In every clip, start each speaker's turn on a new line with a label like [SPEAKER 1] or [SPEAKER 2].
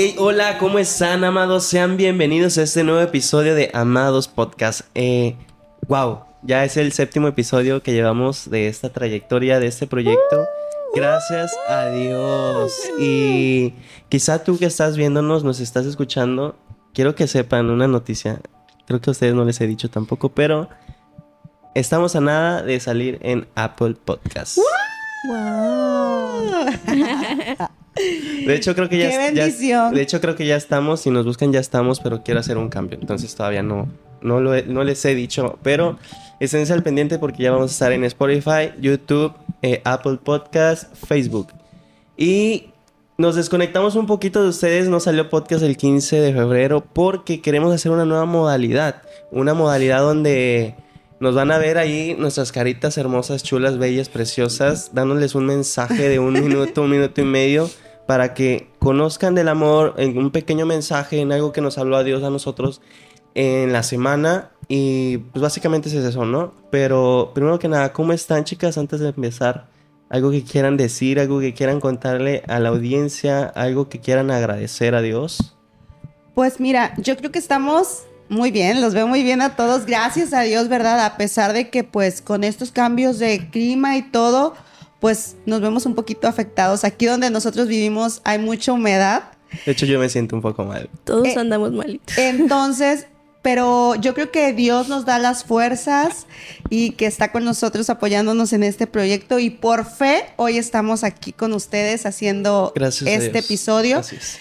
[SPEAKER 1] Hey, hola, ¿cómo están, amados? Sean bienvenidos a este nuevo episodio de Amados Podcast. Eh, wow, ya es el séptimo episodio que llevamos de esta trayectoria, de este proyecto. Gracias a Dios. Y quizá tú que estás viéndonos, nos estás escuchando, quiero que sepan una noticia. Creo que a ustedes no les he dicho tampoco, pero estamos a nada de salir en Apple Podcast.
[SPEAKER 2] Wow.
[SPEAKER 1] De hecho, creo que ya,
[SPEAKER 2] ¡Qué
[SPEAKER 1] ya-
[SPEAKER 2] bendición!
[SPEAKER 1] de hecho, creo que ya estamos. Si nos buscan, ya estamos, pero quiero hacer un cambio. Entonces todavía no, no, lo he- no les he dicho. Pero esténse al pendiente porque ya vamos a estar en Spotify, YouTube, eh, Apple Podcast, Facebook. Y nos desconectamos un poquito de ustedes. No salió podcast el 15 de febrero porque queremos hacer una nueva modalidad. Una modalidad donde nos van a ver ahí nuestras caritas hermosas, chulas, bellas, preciosas, dándoles un mensaje de un minuto, un minuto y medio para que conozcan del amor en un pequeño mensaje, en algo que nos habló a Dios a nosotros en la semana. Y pues básicamente es eso, ¿no? Pero primero que nada, ¿cómo están chicas antes de empezar? Algo que quieran decir, algo que quieran contarle a la audiencia, algo que quieran agradecer a Dios.
[SPEAKER 2] Pues mira, yo creo que estamos muy bien, los veo muy bien a todos, gracias a Dios, ¿verdad? A pesar de que pues con estos cambios de clima y todo, pues nos vemos un poquito afectados. Aquí donde nosotros vivimos hay mucha humedad,
[SPEAKER 1] De hecho, yo me siento un poco mal.
[SPEAKER 3] Todos
[SPEAKER 2] Eh,
[SPEAKER 3] andamos malitos.
[SPEAKER 2] entonces... Pero yo creo que Dios nos da las fuerzas y que está con nosotros apoyándonos en este proyecto y por fe hoy estamos aquí con ustedes haciendo
[SPEAKER 1] Gracias
[SPEAKER 2] este episodio.
[SPEAKER 1] Es.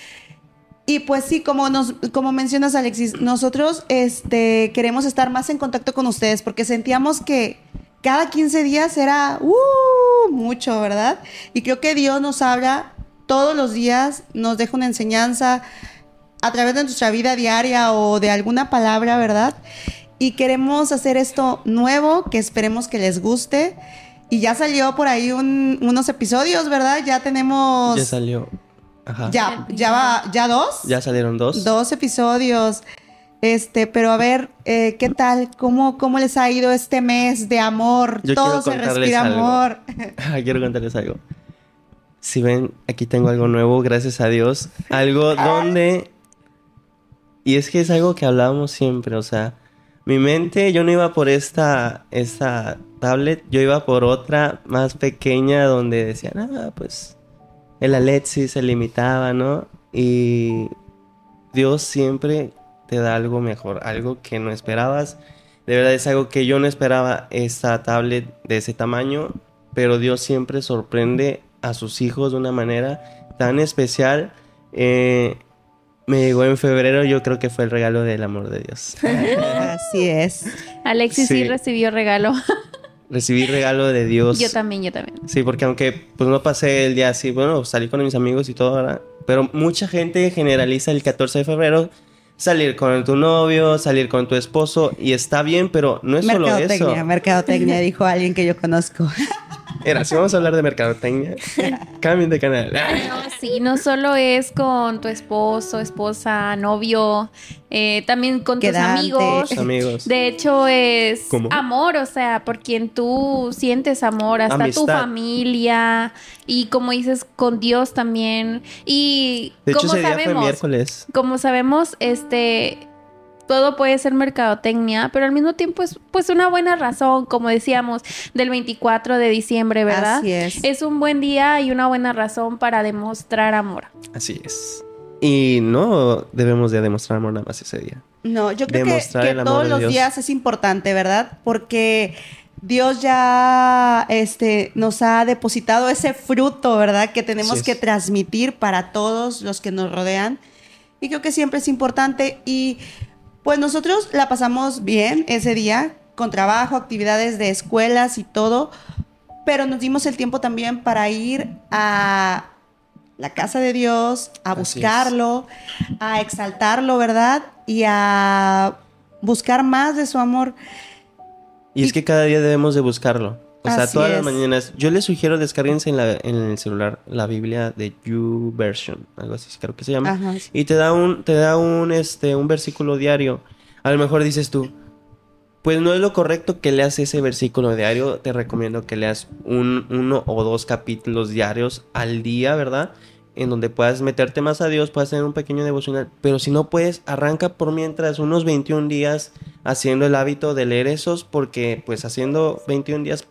[SPEAKER 2] Y pues sí, como nos, como mencionas, Alexis, nosotros este, queremos estar más en contacto con ustedes porque sentíamos que cada 15 días era uh, mucho, ¿verdad? Y creo que Dios nos habla todos los días, nos deja una enseñanza a través de nuestra vida diaria o de alguna palabra, ¿verdad? Y queremos hacer esto nuevo, que esperemos que les guste. Y ya salió por ahí un- unos episodios, ¿verdad? Ya tenemos...
[SPEAKER 1] Ya salió. Ajá.
[SPEAKER 2] Ya, ya va, ya dos.
[SPEAKER 1] Ya salieron dos.
[SPEAKER 2] Dos episodios. Este, pero a ver, eh, ¿qué tal? ¿Cómo, ¿Cómo les ha ido este mes de amor?
[SPEAKER 1] Yo
[SPEAKER 2] Todo
[SPEAKER 1] quiero
[SPEAKER 2] se
[SPEAKER 1] contarles
[SPEAKER 2] respira
[SPEAKER 1] algo.
[SPEAKER 2] amor.
[SPEAKER 1] Quiero contarles algo. Si ven, aquí tengo algo nuevo, gracias a Dios. Algo donde... Y es que es algo que hablábamos siempre, o sea, mi mente, yo no iba por esta, esta tablet, yo iba por otra más pequeña donde decían, ah, pues el Alexis se limitaba, ¿no? Y Dios siempre te da algo mejor, algo que no esperabas. De verdad es algo que yo no esperaba esta tablet de ese tamaño, pero Dios siempre sorprende a sus hijos de una manera tan especial. Eh, me llegó en febrero, yo creo que fue el regalo del amor de Dios.
[SPEAKER 2] Así es.
[SPEAKER 3] Alexis sí.
[SPEAKER 1] sí.
[SPEAKER 3] recibió regalo.
[SPEAKER 1] Recibí regalo de Dios.
[SPEAKER 3] Yo también, yo también.
[SPEAKER 1] Sí, porque aunque pues no pasé el día así, bueno, salí con mis amigos y todo, ¿verdad? Pero mucha gente generaliza el 14 de febrero salir con tu novio, salir con tu esposo y está bien, pero no es solo
[SPEAKER 2] mercadotecnia,
[SPEAKER 1] eso.
[SPEAKER 2] mercadotecnia, dijo alguien que yo conozco.
[SPEAKER 1] Era, si vamos a hablar de mercadotecnia, cambien de canal.
[SPEAKER 3] No, sí, no solo es con tu esposo, esposa, novio, eh, también con tus
[SPEAKER 2] Quedante.
[SPEAKER 3] amigos.
[SPEAKER 1] Tus amigos.
[SPEAKER 3] De hecho, es
[SPEAKER 1] ¿Cómo?
[SPEAKER 3] amor, o sea, por quien tú sientes amor, hasta tu familia y como dices, con Dios también. Y
[SPEAKER 1] De hecho,
[SPEAKER 3] como
[SPEAKER 1] ese día fue
[SPEAKER 3] sabemos,
[SPEAKER 1] miércoles.
[SPEAKER 3] como sabemos, este todo puede ser mercadotecnia, pero al mismo tiempo es pues una buena razón, como decíamos, del 24 de diciembre, ¿verdad?
[SPEAKER 2] Así es.
[SPEAKER 3] Es un buen día y una buena razón para demostrar amor.
[SPEAKER 1] Así es. Y no debemos de demostrar amor nada más ese día.
[SPEAKER 2] No, yo creo que,
[SPEAKER 1] Demostrar
[SPEAKER 2] todos los
[SPEAKER 1] Dios.
[SPEAKER 2] días es importante, ¿verdad? Porque Dios ya este, nos ha depositado ese fruto, ¿verdad? Que tenemos que transmitir para todos los que nos rodean. Y creo que siempre es importante. Y pues nosotros la pasamos bien ese día, con trabajo, actividades de escuelas y todo. Pero nos dimos el tiempo también para ir a la casa de Dios, a
[SPEAKER 1] Así es.
[SPEAKER 2] buscarlo, a exaltarlo, ¿verdad? Y a buscar más de su amor.
[SPEAKER 1] Y es que cada día debemos de buscarlo. O sea,
[SPEAKER 2] Así
[SPEAKER 1] todas las mañanas. Yo les sugiero descarguense en, la- en el celular la Biblia de You Version, algo así creo que se llama.
[SPEAKER 2] Ajá.
[SPEAKER 1] Y te da un, te da un, este, un versículo diario. A lo mejor dices tú, pues no es lo correcto que leas ese versículo diario. Te recomiendo que leas un, uno o dos capítulos diarios al día, ¿verdad? en donde puedas meterte más a Dios, puedas tener un pequeño devocional, pero si no puedes, arranca por mientras unos 21 días haciendo el hábito de leer esos, porque pues haciendo 21 días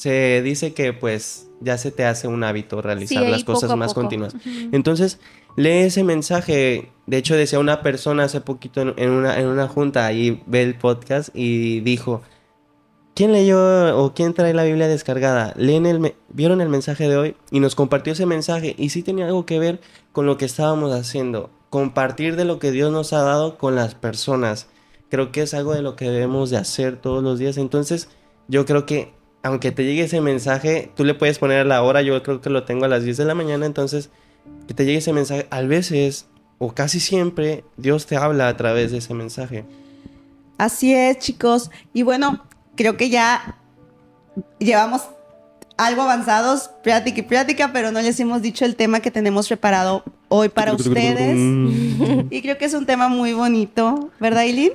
[SPEAKER 1] se dice que pues ya se te hace un hábito realizar
[SPEAKER 3] Sí,
[SPEAKER 1] las cosas más
[SPEAKER 3] poco.
[SPEAKER 1] continuas. Entonces, lee ese mensaje. De hecho, decía una persona hace poquito en, en una, en una junta, ahí ve el podcast y dijo, ¿quién leyó o quién trae la Biblia descargada? Leen el, vieron el mensaje de hoy y nos compartió ese mensaje y sí tenía algo que ver con lo que estábamos haciendo. Compartir de lo que Dios nos ha dado con las personas. Creo que es algo de lo que debemos de hacer todos los días. Entonces, yo creo que aunque te llegue ese mensaje, tú le puedes poner la hora, yo creo que lo tengo a las 10 de la mañana, entonces que te llegue ese mensaje, a veces o casi siempre Dios te habla a través de ese mensaje.
[SPEAKER 2] Así es, chicos. Y bueno, creo que ya llevamos algo avanzados, plática y plática, pero no les hemos dicho el tema que tenemos preparado hoy para ustedes. Y creo que es un tema muy bonito, ¿verdad, Eileen?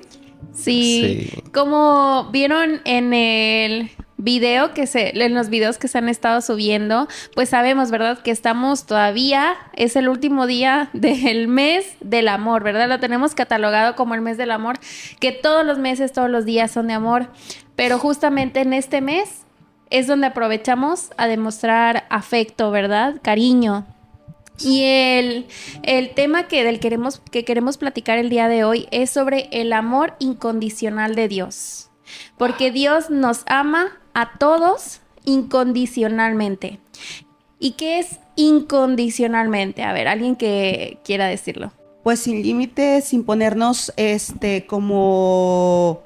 [SPEAKER 3] Sí,
[SPEAKER 1] Sí.
[SPEAKER 3] como vieron en el video que se, en los videos que se han estado subiendo, pues sabemos, ¿verdad? Que estamos todavía, es el último día del mes del amor, ¿verdad? Lo tenemos catalogado como el mes del amor, que todos los meses, todos los días son de amor, pero justamente en este mes es donde aprovechamos a demostrar afecto, ¿verdad? Cariño, y el, el tema que, del queremos, que queremos platicar el día de hoy es sobre el amor incondicional de Dios. Porque Dios nos ama a todos incondicionalmente. ¿Y qué es incondicionalmente? A ver, alguien que quiera decirlo.
[SPEAKER 2] Pues sin límites, sin ponernos este como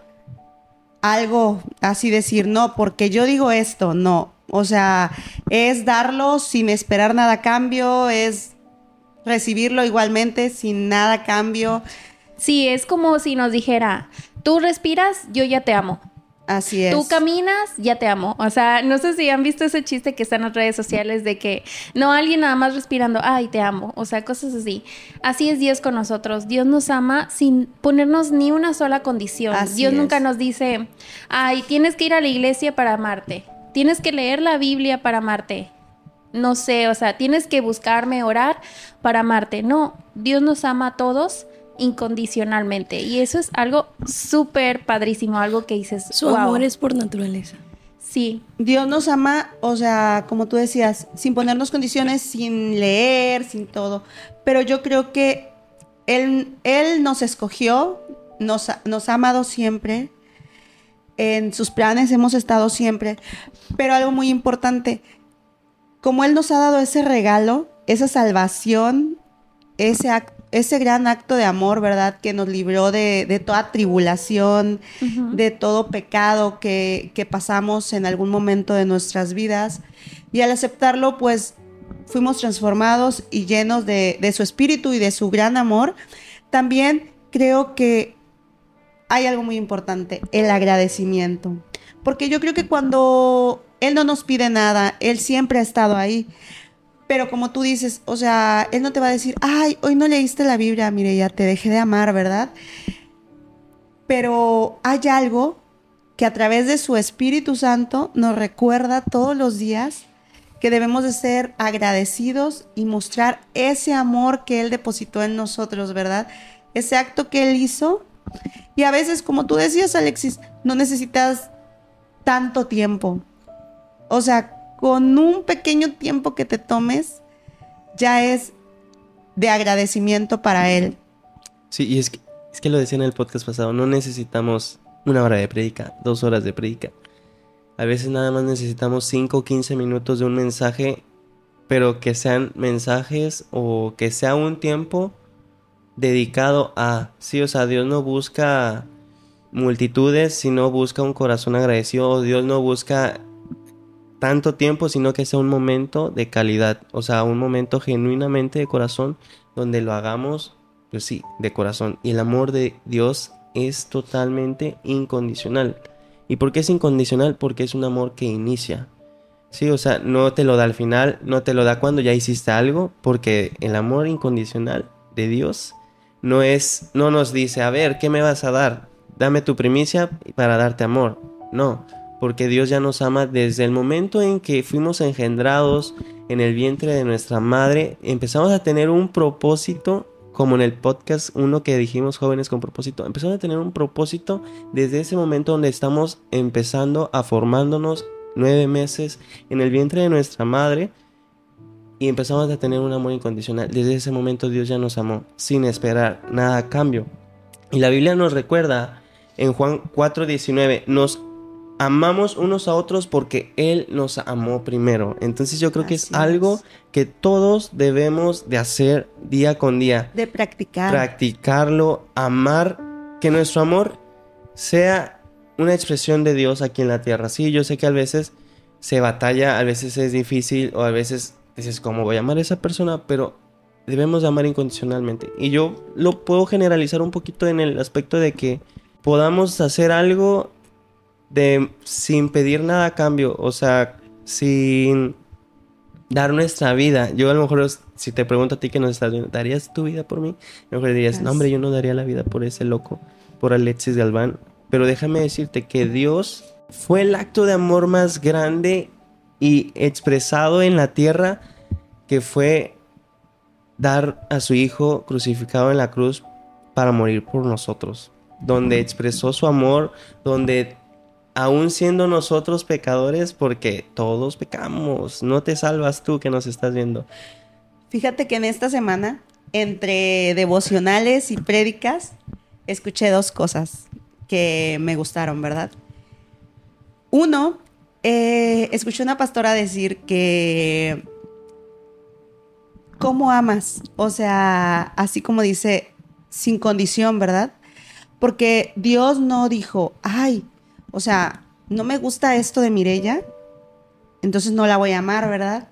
[SPEAKER 2] algo así decir, no, porque yo digo esto, no. O sea, es darlo sin esperar nada a cambio, es recibirlo igualmente sin nada a cambio.
[SPEAKER 3] Sí, es como si nos dijera, tú respiras, yo ya te amo.
[SPEAKER 2] Así es.
[SPEAKER 3] Tú caminas, ya te amo. O sea, no sé si han visto ese chiste que está en las redes sociales de que no alguien nada más respirando, ay, te amo. O sea, cosas así. Así es Dios con nosotros. Dios nos ama sin ponernos ni una sola condición.
[SPEAKER 2] Así
[SPEAKER 3] Dios nunca nos dice, ay, tienes que ir a la iglesia para amarte. Tienes que leer la Biblia para amarte. No sé, o sea, tienes que buscarme, orar para amarte. No, Dios nos ama a todos incondicionalmente. Y eso es algo súper padrísimo, algo que dices,
[SPEAKER 4] Su
[SPEAKER 3] "Wow".
[SPEAKER 4] amor es por naturaleza.
[SPEAKER 3] Sí,
[SPEAKER 2] Dios nos ama, o sea, como tú decías, sin ponernos condiciones, sin leer, sin todo. Pero yo creo que Él, él nos escogió, nos, ha- nos ha amado siempre. En sus planes hemos estado siempre. Pero algo muy importante, como Él nos ha dado ese regalo, esa salvación, ese, ac- ese gran acto de amor, ¿verdad? Que nos libró de, de toda tribulación, de todo pecado que, que pasamos en algún momento de nuestras vidas. Y al aceptarlo, pues fuimos transformados y llenos de, de su espíritu y de su gran amor. También creo que hay algo muy importante, el agradecimiento. Porque yo creo que cuando Él no nos pide nada, Él siempre ha estado ahí. Pero como tú dices, o sea, Él no te va a decir, ay, hoy no leíste la Biblia, mire, ya te dejé de amar, ¿verdad? Pero hay algo que a través de su Espíritu Santo nos recuerda todos los días que debemos de ser agradecidos y mostrar ese amor que Él depositó en nosotros, ¿verdad? Ese acto que Él hizo. Y a veces, como tú decías, Alexis, no necesitas tanto tiempo. O sea, con un pequeño tiempo que te tomes, ya es de agradecimiento para Él.
[SPEAKER 1] Sí, y es que, es que lo decía en el podcast pasado, no necesitamos una hora de predica, dos horas de predica. A veces nada más necesitamos 5 o 15 minutos de un mensaje, pero que sean mensajes o que sea un tiempo dedicado a, sí, o sea, Dios no busca multitudes, sino busca un corazón agradecido, Dios no busca tanto tiempo, sino que sea un momento de calidad, o sea, un momento genuinamente de corazón donde lo hagamos, pues sí, de corazón. Y el amor de Dios es totalmente incondicional. ¿Y por qué es incondicional? Porque es un amor que inicia. Sí, o sea, no te lo da al final, no te lo da cuando ya hiciste algo, porque el amor incondicional de Dios no es, no nos dice, a ver, ¿qué me vas a dar? Dame tu primicia para darte amor. No, porque Dios ya nos ama desde el momento en que fuimos engendrados en el vientre de nuestra madre, empezamos a tener un propósito, como en el podcast uno que dijimos jóvenes con propósito, empezamos a tener un propósito desde ese momento donde estamos empezando a formándonos nueve meses en el vientre de nuestra madre y empezamos a tener un amor incondicional. Desde ese momento Dios ya nos amó sin esperar nada a cambio. Y la Biblia nos recuerda en Juan 4:19, nos amamos unos a otros porque Él nos amó primero. Entonces yo creo que es
[SPEAKER 2] Así
[SPEAKER 1] algo
[SPEAKER 2] es.
[SPEAKER 1] que todos debemos de hacer día con día.
[SPEAKER 2] De practicar.
[SPEAKER 1] Practicarlo, amar, que nuestro amor sea una expresión de Dios aquí en la tierra. Sí, yo sé que a veces se batalla, a veces es difícil o a veces dices, ¿cómo voy a amar a esa persona? Pero debemos de amar incondicionalmente. Y yo lo puedo generalizar un poquito en el aspecto de que podamos hacer algo de sin pedir nada a cambio, o sea, sin dar nuestra vida. Yo a lo mejor si te pregunto a ti que nos estás viendo, ¿darías tu vida por mí? A lo mejor dirías, no hombre, yo no daría la vida por ese loco, por Alexis Galván. Pero déjame decirte que Dios fue el acto de amor más grande y expresado en la tierra que fue dar a su hijo crucificado en la cruz para morir por nosotros, donde expresó su amor, donde aún siendo nosotros pecadores, porque todos pecamos, no te salvas tú que nos estás viendo.
[SPEAKER 2] Fíjate que en esta semana, entre devocionales y prédicas, escuché dos cosas que me gustaron, ¿verdad? Uno, eh, escuché una pastora decir que ¿cómo amas? O sea, así como dice, sin condición, ¿verdad? Porque Dios no dijo, ay, o sea, no me gusta esto de Mirella, entonces no la voy a amar, ¿verdad?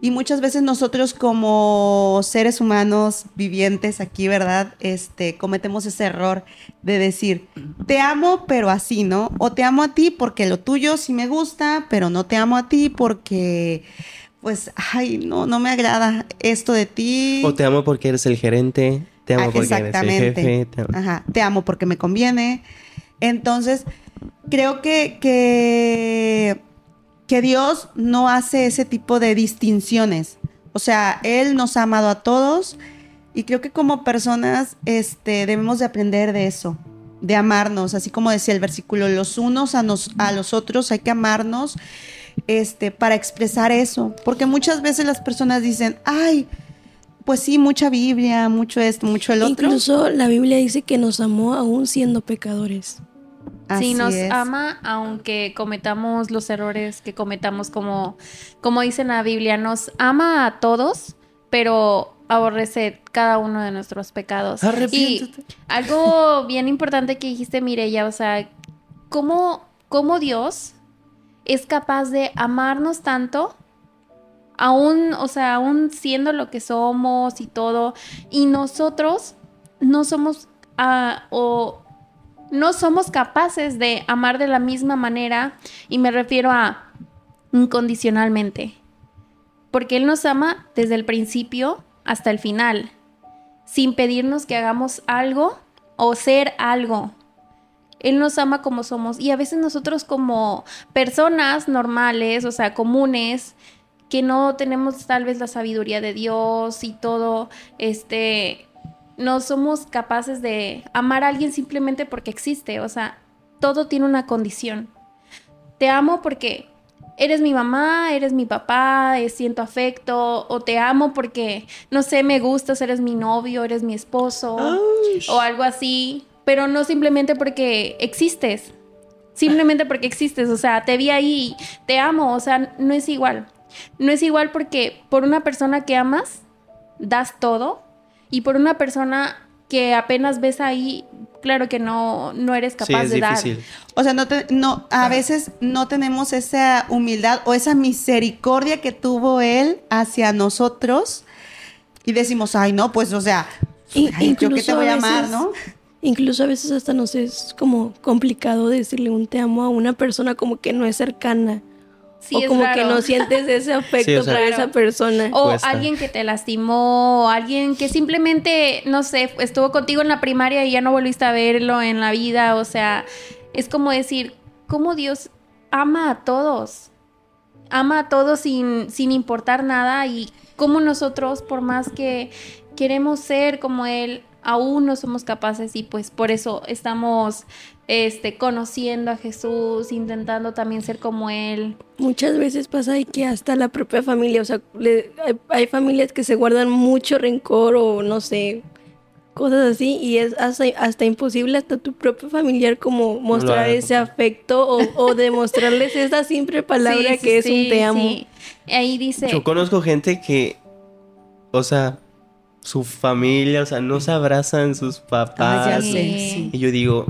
[SPEAKER 2] Y muchas veces nosotros como seres humanos vivientes aquí, ¿verdad? Este, cometemos ese error de decir, te amo, pero así, ¿no? O te amo a ti porque lo tuyo sí me gusta, pero no te amo a ti porque, pues, ay, no, no me agrada esto de ti.
[SPEAKER 1] O te amo porque eres el gerente, te amo
[SPEAKER 2] Ah,
[SPEAKER 1] porque eres el jefe. te amo-
[SPEAKER 2] Ajá, te amo porque me conviene. Entonces, creo que, que, Dios no hace ese tipo de distinciones. O sea, Él nos ha amado a todos y creo que como personas este, debemos de aprender de eso, de amarnos, así como decía el versículo, los unos a, nos, a los otros hay que amarnos este, para expresar eso. Porque muchas veces las personas dicen, ay, pues sí, mucha Biblia, mucho esto, mucho el otro.
[SPEAKER 4] Incluso la Biblia dice que nos amó aún siendo pecadores.
[SPEAKER 2] Así
[SPEAKER 3] sí, nos
[SPEAKER 2] es.
[SPEAKER 3] ama aunque cometamos los errores que cometamos como, como dice en la Biblia, nos ama a todos, pero aborrece cada uno de nuestros pecados. Y algo bien importante que dijiste, Mireya, o sea, ¿cómo, cómo Dios es capaz de amarnos tanto, aún, o sea, aún siendo lo que somos y todo, y nosotros no somos, ah, o no somos capaces de amar de la misma manera, y me refiero a incondicionalmente, porque Él nos ama desde el principio hasta el final, sin pedirnos que hagamos algo o ser algo. Él nos ama como somos y a veces nosotros como personas normales, o sea, comunes, que no tenemos tal vez la sabiduría de Dios y todo, este, no somos capaces de amar a alguien simplemente porque existe, o sea, todo tiene una condición. Te amo porque eres mi mamá, eres mi papá, eh, siento afecto, o te amo porque, no sé, me gustas, eres mi novio, eres mi esposo, o algo así, pero no simplemente porque existes, simplemente porque existes, o sea, te vi ahí, te amo, o sea, no es igual. No es igual porque por una persona que amas, das todo, y por una persona que apenas ves ahí, claro que no, no eres
[SPEAKER 1] Sí,
[SPEAKER 3] capaz
[SPEAKER 1] es
[SPEAKER 3] de dar.
[SPEAKER 1] difícil.
[SPEAKER 2] O sea, no, te- no, a veces no tenemos esa humildad o esa misericordia que tuvo Él hacia nosotros y decimos, ay, no, pues, o sea, ay, yo qué te voy a
[SPEAKER 4] a
[SPEAKER 2] amar,
[SPEAKER 4] veces-
[SPEAKER 2] ¿no?
[SPEAKER 4] Incluso a veces hasta nos es como complicado decirle un te amo a una persona como que no es cercana.
[SPEAKER 3] Sí,
[SPEAKER 4] o
[SPEAKER 3] es
[SPEAKER 4] como que no sientes ese afecto
[SPEAKER 1] Sí, o sea-
[SPEAKER 4] por
[SPEAKER 3] Claro.
[SPEAKER 4] esa persona.
[SPEAKER 3] O
[SPEAKER 1] Cuesta.
[SPEAKER 3] alguien que te lastimó, o alguien que simplemente, no sé, estuvo contigo en la primaria y ya no volviste a verlo en la vida. O sea, es como decir, ¿cómo Dios ama a todos? ama a todos sin, sin importar nada y como nosotros, por más que queremos ser como Él, aún no somos capaces y pues por eso estamos este, conociendo a Jesús, intentando también ser como Él.
[SPEAKER 4] Muchas veces pasa ahí que hasta la propia familia, o sea, le- hay, hay familias que se guardan mucho rencor o no sé, cosas así, y es hasta, hasta imposible hasta tu propio familiar como mostrar ese afecto o, o demostrarles esa simple palabra
[SPEAKER 3] Sí, sí,
[SPEAKER 4] que es
[SPEAKER 3] sí,
[SPEAKER 4] un te amo.
[SPEAKER 3] sí. Ahí dice,
[SPEAKER 1] Yo conozco gente que, o sea, su familia, o sea, no se abrazan sus papás.
[SPEAKER 2] Ah, ya
[SPEAKER 3] sí.
[SPEAKER 2] sé, sí.
[SPEAKER 1] Y yo digo,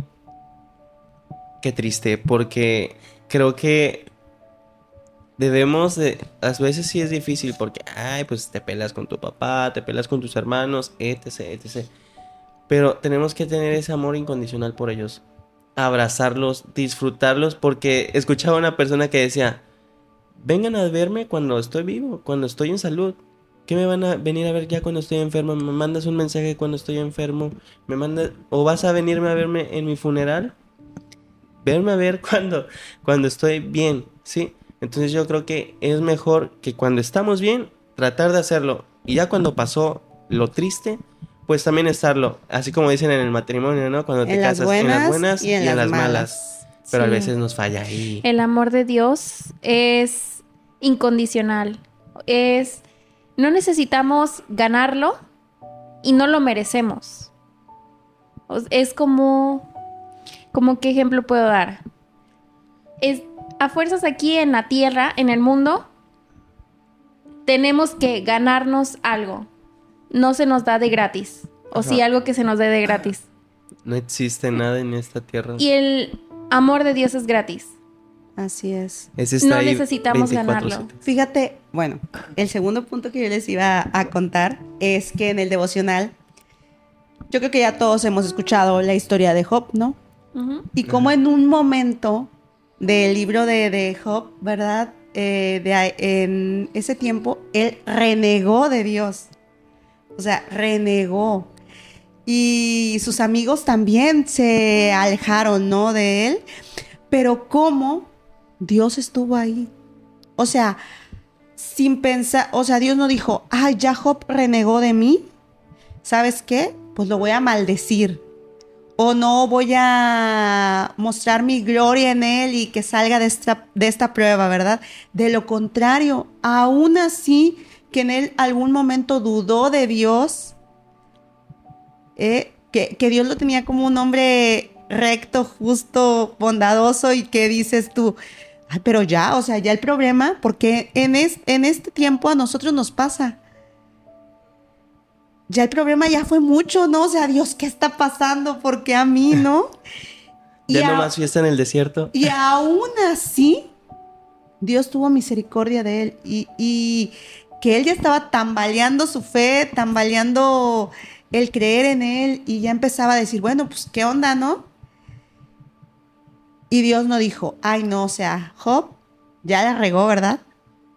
[SPEAKER 1] qué triste, porque creo que debemos de, a veces sí es difícil porque, ay, pues te pelas con tu papá, te pelas con tus hermanos, etc, etc. Pero tenemos que tener ese amor incondicional por ellos, abrazarlos, disfrutarlos, porque escuchaba una persona que decía, vengan a verme cuando estoy vivo, cuando estoy en salud. ¿Qué me van a venir a ver ya cuando estoy enfermo? ¿Me mandas un mensaje cuando estoy enfermo? ¿Me mandas o vas a venirme a verme en mi funeral? Verme a ver cuando cuando estoy bien, ¿sí? Entonces yo creo que es mejor que cuando estamos bien tratar de hacerlo y ya cuando pasó lo triste, pues también estarlo, así como dicen en el matrimonio, ¿no? Cuando te
[SPEAKER 2] En las
[SPEAKER 1] casas en las
[SPEAKER 2] buenas y en las
[SPEAKER 1] malas.
[SPEAKER 2] malas.
[SPEAKER 1] Pero a veces nos falla ahí.
[SPEAKER 3] el amor de Dios es incondicional. Es no necesitamos ganarlo y no lo merecemos. Es como como qué ejemplo puedo dar. Es a fuerzas aquí en la tierra, en el mundo, tenemos que ganarnos algo. No se nos da de gratis. O sí,
[SPEAKER 1] Ajá.
[SPEAKER 3] algo que se nos dé de gratis.
[SPEAKER 1] No existe nada en esta tierra.
[SPEAKER 3] Y el amor de Dios es gratis.
[SPEAKER 2] Así es.
[SPEAKER 1] Ese está
[SPEAKER 3] no
[SPEAKER 1] ahí
[SPEAKER 3] necesitamos
[SPEAKER 1] 24/7.
[SPEAKER 3] ganarlo.
[SPEAKER 2] Fíjate, bueno, el segundo punto que yo les iba a contar es que en el devocional, yo creo que ya todos hemos escuchado la historia de Job, ¿no? Y como en un momento del libro de, de Job, ¿verdad? Eh, de en ese tiempo, él renegó de Dios. O sea, renegó. Y sus amigos también se alejaron, ¿no? De él. Pero cómo Dios estuvo ahí. O sea, sin pensar, o sea, Dios no dijo, ay, ya Job renegó de mí. ¿Sabes qué? Pues lo voy a maldecir o no voy a mostrar mi gloria en él y que salga de esta, de esta prueba, ¿verdad? De lo contrario, aún así que en él algún momento dudó de Dios, eh, que, que Dios lo tenía como un hombre recto, justo, bondadoso y que dices tú, ay, pero ya, o sea, ya el problema, porque en, es- en este tiempo a nosotros nos pasa ya el problema ya fue mucho, ¿no? O sea, Dios, ¿qué está pasando? ¿Por qué a mí, no? Y,
[SPEAKER 1] Ya
[SPEAKER 2] a-
[SPEAKER 1] no más fiesta en el desierto.
[SPEAKER 2] y aún así, Dios tuvo misericordia de él y, y que él ya estaba tambaleando su fe, tambaleando el creer en él y ya empezaba a decir, bueno, pues, ¿qué onda, no? Y Dios no dijo, ay, no, o sea, Job ya la regó, ¿verdad?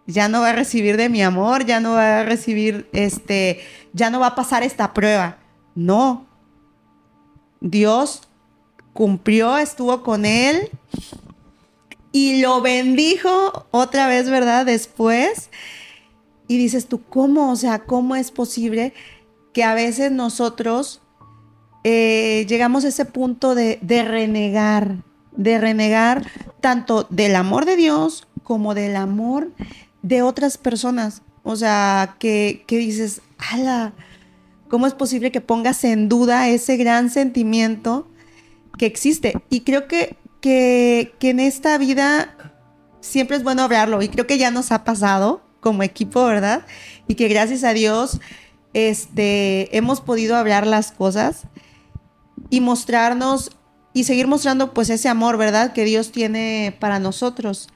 [SPEAKER 2] Ya no va a recibir de mi amor, ya no va a recibir, este, ya no va a pasar esta prueba. No. Dios cumplió, estuvo con él y lo bendijo otra vez, ¿verdad? Después. Y dices tú, ¿cómo? O sea, ¿cómo es posible que a veces nosotros eh, llegamos a ese punto de, de renegar, de renegar tanto del amor de Dios como del amor de otras personas? O sea, que, que dices, ala, ¿cómo es posible que pongas en duda ese gran sentimiento que existe? Y creo que, que, que en esta vida siempre es bueno hablarlo y creo que ya nos ha pasado como equipo, ¿verdad? Y que gracias a Dios este, hemos podido hablar las cosas y mostrarnos y seguir mostrando pues ese amor, ¿verdad? Que Dios tiene para nosotros.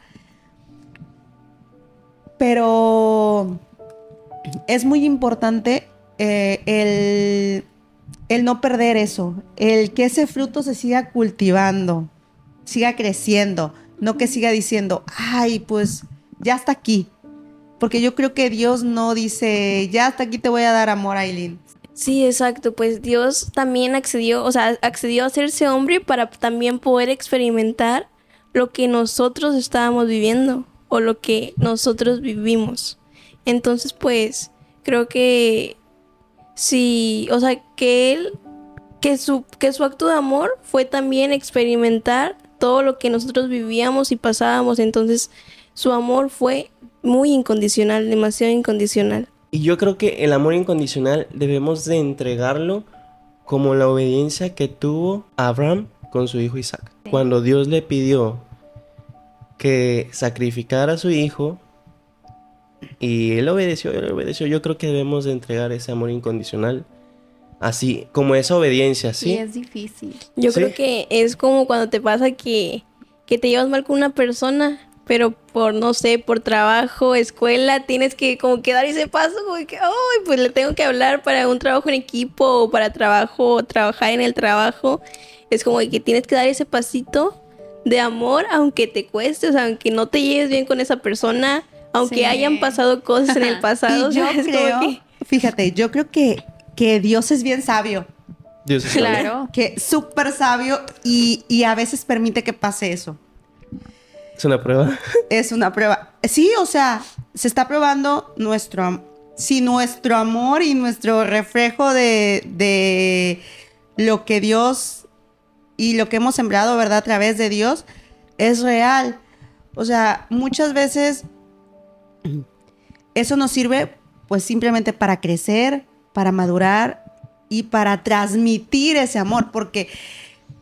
[SPEAKER 2] Pero es muy importante eh, el, el no perder eso, el que ese fruto se siga cultivando, siga creciendo, no que siga diciendo, ay, pues ya está aquí. Porque yo creo que Dios no dice, ya hasta aquí te voy a dar amor, Aileen.
[SPEAKER 4] Sí, exacto, pues Dios también accedió, o sea, accedió a hacerse hombre para también poder experimentar lo que nosotros estábamos viviendo. O lo que nosotros vivimos. Entonces, pues, creo que sí, o sea, que él, que su, que su acto de amor fue también experimentar todo lo que nosotros vivíamos y pasábamos. Entonces, su amor fue muy incondicional, demasiado incondicional.
[SPEAKER 1] Y yo creo que el amor incondicional debemos de entregarlo como la obediencia que tuvo Abraham con su hijo Isaac. Cuando Dios le pidió que sacrificara a su hijo y él obedeció, él obedeció, yo creo que debemos de entregar ese amor incondicional así, como esa obediencia, ¿sí?
[SPEAKER 3] Y es difícil.
[SPEAKER 4] Yo
[SPEAKER 1] Sí.
[SPEAKER 4] creo que es como cuando te pasa que, que te llevas mal con una persona, pero por, no sé, por trabajo, escuela, tienes que como que dar ese paso, como que, ay, pues le tengo que hablar para un trabajo en equipo o para trabajo, o trabajar en el trabajo. Es como que tienes que dar ese pasito de amor, aunque te cueste, o sea, aunque no te lleves bien con esa persona, aunque
[SPEAKER 3] Sí.
[SPEAKER 4] hayan pasado cosas en el pasado.
[SPEAKER 2] Yo creo,
[SPEAKER 4] que-
[SPEAKER 2] fíjate, yo creo que, que Dios es bien sabio,
[SPEAKER 1] Dios es sabio.
[SPEAKER 3] Claro.
[SPEAKER 2] que es súper sabio y, y a veces permite que pase eso.
[SPEAKER 1] Es una prueba.
[SPEAKER 2] Es una prueba. Sí, o sea, se está probando nuestro am- si nuestro amor y nuestro reflejo de, de lo que Dios y lo que hemos sembrado, ¿verdad? A través de Dios es real. O sea, muchas veces eso nos sirve pues simplemente para crecer, para madurar y para transmitir ese amor, porque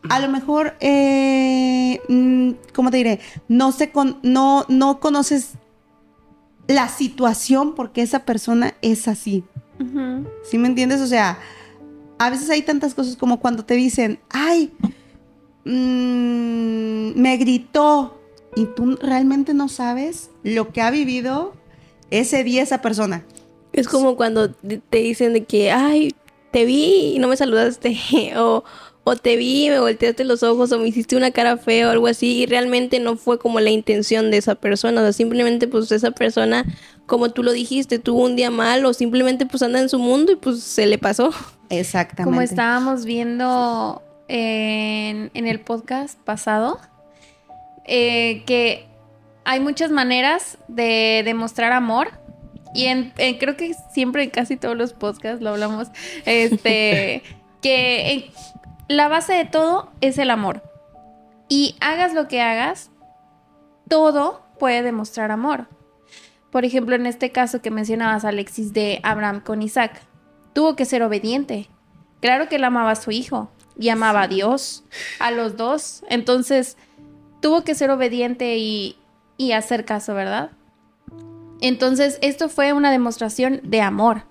[SPEAKER 2] a lo mejor, eh, mm, ¿cómo te diré? No, se con- no, no conoces la situación porque esa persona es así.
[SPEAKER 3] Ujú.
[SPEAKER 2] ¿Sí me entiendes? O sea, a veces hay tantas cosas como cuando te dicen, ay, mm, me gritó y tú realmente no sabes lo que ha vivido ese día esa persona.
[SPEAKER 4] Es como cuando te te dicen de que, ay, te vi y no me saludaste, o, o te vi y me volteaste los ojos, o me hiciste una cara fea o algo así, y realmente no fue como la intención de esa persona, o sea, simplemente pues esa persona, como tú lo dijiste, tuvo un día mal, o simplemente pues anda en su mundo y pues se le pasó.
[SPEAKER 2] Exactamente.
[SPEAKER 3] Como estábamos viendo en, en el podcast pasado, eh, que hay muchas maneras de demostrar amor. Y en, en- creo que siempre en casi todos los podcasts lo hablamos. Este, que en- la base de todo es el amor. Y hagas lo que hagas, todo puede demostrar amor. Por ejemplo, en este caso que mencionabas, Alexis, de Abraham con Isaac, tuvo que ser obediente. Claro que él amaba a su hijo y amaba a Dios, a los dos. Entonces, tuvo que ser obediente y, y hacer caso, ¿verdad? Entonces, esto fue una demostración de amor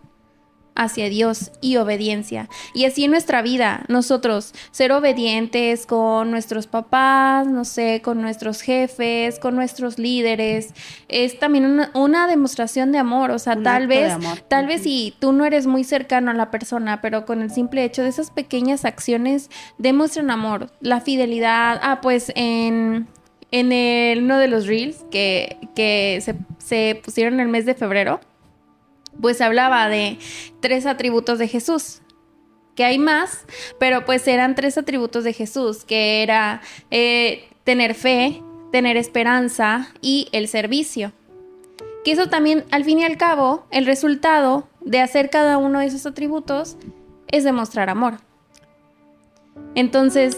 [SPEAKER 3] hacia Dios y obediencia. Y así en nuestra vida, nosotros ser obedientes con nuestros papás, no sé, con nuestros jefes, con nuestros líderes, es también una, una demostración de amor. O sea,
[SPEAKER 2] Un
[SPEAKER 3] tal vez, tal vez si tú no eres muy cercano a la persona, pero con el simple hecho de esas pequeñas acciones demuestran amor, la fidelidad. Ah, pues en en el, uno de los reels que, que se, se pusieron en el mes de febrero, pues hablaba de tres atributos de Jesús. Que hay más, pero pues eran tres atributos de Jesús, que era eh, tener fe, tener esperanza y el servicio. Que eso también, al fin y al cabo, el resultado de hacer cada uno de esos atributos es demostrar amor. Entonces,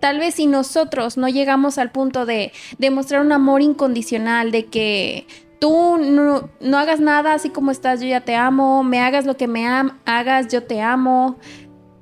[SPEAKER 3] tal vez si nosotros no llegamos al punto de demostrar un amor incondicional, de que tú no, no hagas nada así como estás, yo ya te amo, me hagas lo que me hagas, yo te amo,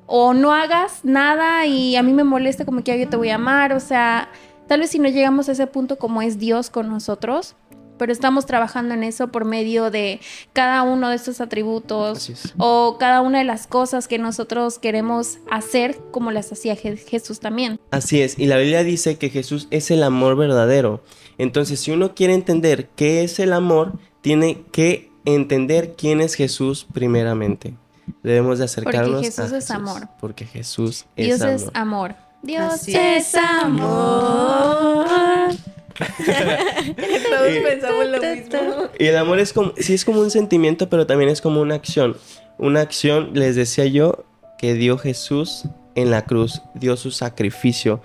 [SPEAKER 3] o no hagas nada y a mí me molesta como que yo te voy a amar, o sea, tal vez si no llegamos a ese punto como es Dios con nosotros, pero estamos trabajando en eso por medio de cada uno de estos atributos
[SPEAKER 1] es.
[SPEAKER 3] o cada una de las cosas que nosotros queremos hacer como las hacía Je- Jesús también.
[SPEAKER 1] Así es, y la Biblia dice que Jesús es el amor verdadero. Entonces, si uno quiere entender qué es el amor, tiene que entender quién es Jesús primeramente. Debemos de acercarnos
[SPEAKER 3] Jesús
[SPEAKER 1] a
[SPEAKER 3] es amor.
[SPEAKER 1] Porque Jesús es
[SPEAKER 3] Dios
[SPEAKER 1] amor.
[SPEAKER 3] es amor. Dios
[SPEAKER 2] Así
[SPEAKER 3] es amor.
[SPEAKER 4] Todos pensamos lo mismo.
[SPEAKER 1] Y el amor es como, sí es como un sentimiento, pero también es como una acción. Una acción, les decía yo, que dio Jesús en la cruz, dio su sacrificio.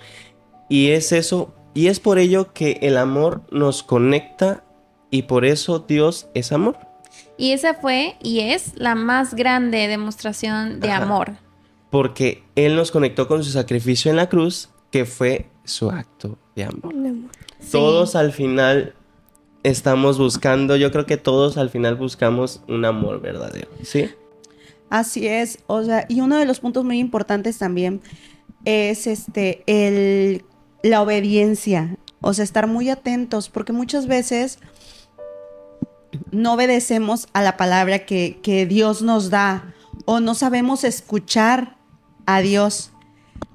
[SPEAKER 1] Y es eso, Y es por ello que el amor nos conecta y por eso Dios es amor.
[SPEAKER 3] Y esa fue y es la más grande demostración de
[SPEAKER 1] Ajá.
[SPEAKER 3] amor.
[SPEAKER 1] Porque Él nos conectó con su sacrificio en la cruz, que fue su acto de amor.
[SPEAKER 3] Sí.
[SPEAKER 1] Todos al final estamos buscando, yo creo que todos al final buscamos un amor verdadero, ¿sí?
[SPEAKER 2] Así es, o sea, y uno de los puntos muy importantes también es este el la obediencia, o sea, estar muy atentos, porque muchas veces no obedecemos a la palabra que, que Dios nos da o no sabemos escuchar a Dios,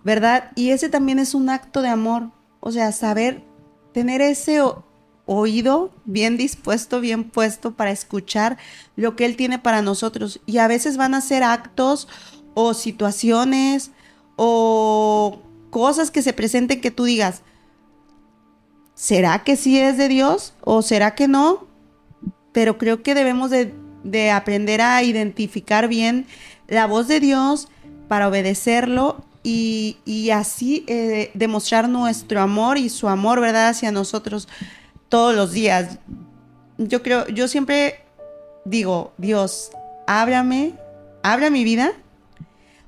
[SPEAKER 2] ¿verdad? Y ese también es un acto de amor, o sea, saber tener ese oído bien dispuesto, bien puesto para escuchar lo que Él tiene para nosotros. Y a veces van a ser actos o situaciones o cosas que se presenten que tú digas, ¿será que sí es de Dios o será que no? Pero creo que debemos de, de aprender a identificar bien la voz de Dios para obedecerlo y, y así eh, demostrar nuestro amor y su amor, ¿verdad?, hacia nosotros todos los días. Yo creo, yo siempre digo, Dios, ábrame, abra mi vida,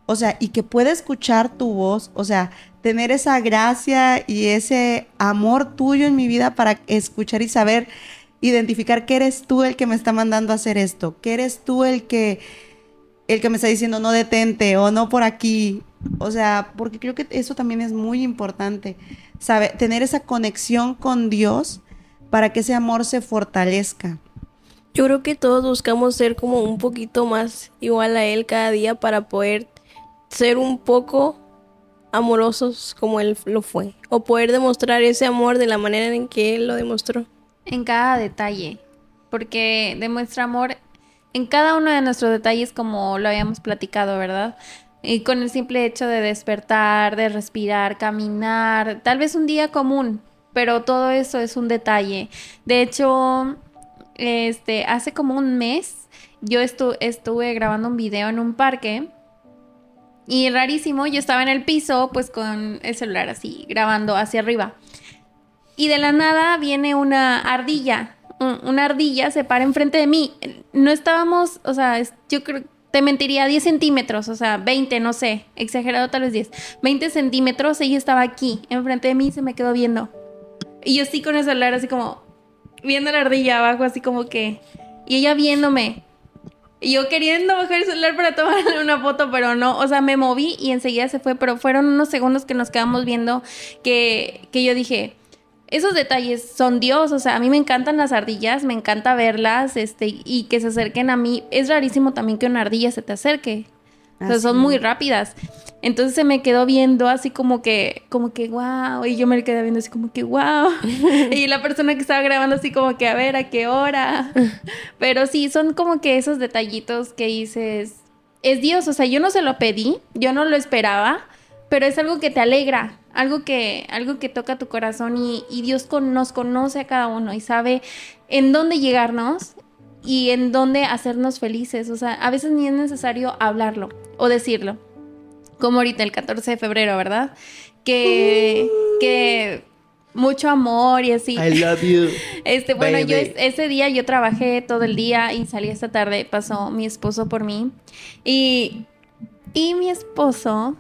[SPEAKER 2] o sea, y que pueda escuchar tu voz, o sea, tener esa gracia y ese amor tuyo en mi vida para escuchar y saber identificar que eres tú el que me está mandando a hacer esto, que eres tú el que el que me está diciendo no detente o no por aquí. O sea, porque creo que eso también es muy importante, sabe, tener esa conexión con Dios para que ese amor se fortalezca.
[SPEAKER 4] Yo creo que todos buscamos ser como un poquito más igual a Él cada día para poder ser un poco amorosos como Él lo fue. O poder demostrar ese amor de la manera en que Él lo demostró.
[SPEAKER 3] En cada detalle. Porque demuestra amor en cada uno de nuestros detalles como lo habíamos platicado, ¿verdad? Y con el simple hecho de despertar, de respirar, caminar, tal vez un día común, pero todo eso es un detalle. De hecho, este, hace como un mes yo estu- estuve grabando un video en un parque y rarísimo, yo estaba en el piso pues con el celular así grabando hacia arriba. Y de la nada viene una ardilla. Un- Una ardilla se para enfrente de mí. No estábamos, o sea, yo creo, te mentiría 10 centímetros, o sea, 20, no sé, exagerado tal vez 10. 20 centímetros, ella estaba aquí, enfrente de mí se me quedó viendo. Y yo sí con el celular así como, viendo la ardilla abajo, así como que, y ella viéndome. Y yo queriendo bajar el celular para tomarle una foto, pero no, o sea, me moví y enseguida se fue, pero fueron unos segundos que nos quedamos viendo que, que yo dije, esos detalles son Dios, o sea, a mí me encantan las ardillas, me encanta verlas, este, y que se acerquen a mí. Es rarísimo también que una ardilla se te acerque. O sea,
[SPEAKER 2] Así
[SPEAKER 3] son muy rápidas. Entonces se me quedó viendo así como que, como que wow, y yo me quedé viendo así como que wow. y la persona que estaba grabando así como que a ver a qué hora. Pero sí, son como que esos detallitos que dices, es Dios, o sea, yo no se lo pedí, yo no lo esperaba, pero es algo que te alegra, algo que, algo que toca tu corazón y, y Dios con- nos conoce a cada uno y sabe en dónde llegarnos y en dónde hacernos felices. O sea, a veces ni es necesario hablarlo o decirlo. Como ahorita el 14 de febrero, ¿verdad? Que, que mucho amor y así.
[SPEAKER 1] I love you.
[SPEAKER 3] Este, bueno, yo
[SPEAKER 1] Baby.
[SPEAKER 3] ese día yo trabajé todo el día y salí esta tarde, pasó mi esposo por mí. Y, y mi esposo,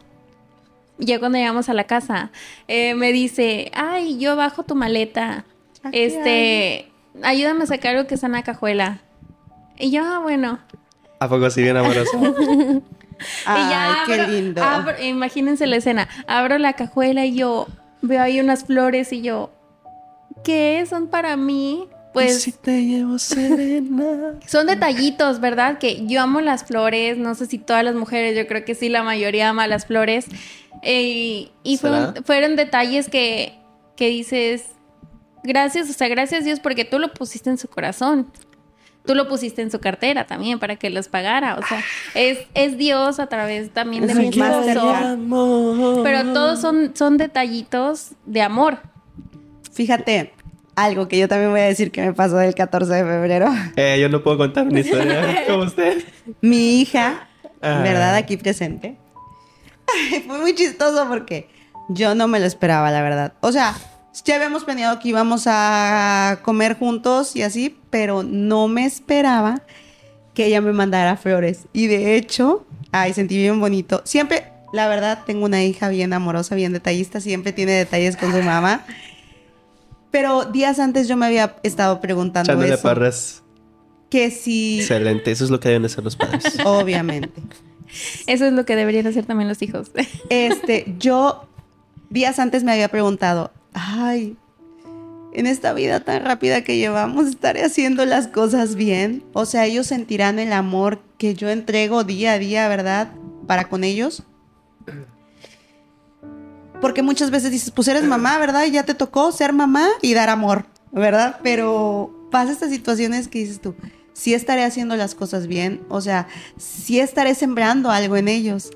[SPEAKER 3] ya cuando llegamos a la casa, eh, me dice, ay, yo bajo tu maleta.
[SPEAKER 2] Aquí
[SPEAKER 3] Este, ayúdame a sacar algo que está en la cajuela. Y yo, ah, bueno.
[SPEAKER 1] ¿A poco sí bien amoroso?
[SPEAKER 2] Ay,
[SPEAKER 3] y ya
[SPEAKER 2] qué
[SPEAKER 3] abro-
[SPEAKER 2] lindo.
[SPEAKER 3] abro- imagínense la escena. Abro la cajuela y yo veo ahí unas flores y yo, ¿qué son para mí? Pues
[SPEAKER 1] si te llevo serena.
[SPEAKER 3] son detallitos, ¿verdad? Que yo amo las flores, no sé si todas las mujeres, yo creo que sí, la mayoría ama las flores. Eh, y fueron, fueron detalles que, que dices, gracias, o sea, gracias Dios porque tú lo pusiste en su corazón. Tú lo pusiste en su cartera también para que los pagara. O sea, es, es Dios a través también de mi
[SPEAKER 2] cercano.
[SPEAKER 3] Pero todos son, son detallitos de amor.
[SPEAKER 2] Fíjate, algo que yo también voy a decir que me pasó del 14 de febrero.
[SPEAKER 1] Eh, yo no puedo contar una historia como usted.
[SPEAKER 2] Mi hija,
[SPEAKER 1] Ah.
[SPEAKER 2] ¿verdad? Aquí presente. Fue muy chistoso porque yo no me lo esperaba, la verdad. O sea, Ya habíamos planeado que íbamos a comer juntos y así, pero no me esperaba que ella me mandara flores. Y de hecho, ay, sentí bien bonito. Siempre, la verdad, tengo una hija bien amorosa, bien detallista, siempre tiene detalles con su mamá. Pero días antes yo me había estado preguntando
[SPEAKER 1] Echándole
[SPEAKER 2] eso.
[SPEAKER 1] parras.
[SPEAKER 2] Que si,
[SPEAKER 1] Excelente, eso es lo que deben hacer los padres.
[SPEAKER 2] obviamente.
[SPEAKER 3] Eso es lo que deberían hacer también los hijos.
[SPEAKER 2] Este, yo días antes me había preguntado, ay, en esta vida tan rápida que llevamos, ¿estaré haciendo las cosas bien? O sea, ellos sentirán el amor que yo entrego día a día, ¿verdad? Para con ellos. Porque muchas veces dices, pues eres mamá, ¿verdad? Y ya te tocó ser mamá y dar amor, ¿verdad? Pero pasa estas situaciones que dices tú, sí estaré haciendo las cosas bien, o sea, sí estaré sembrando algo en ellos.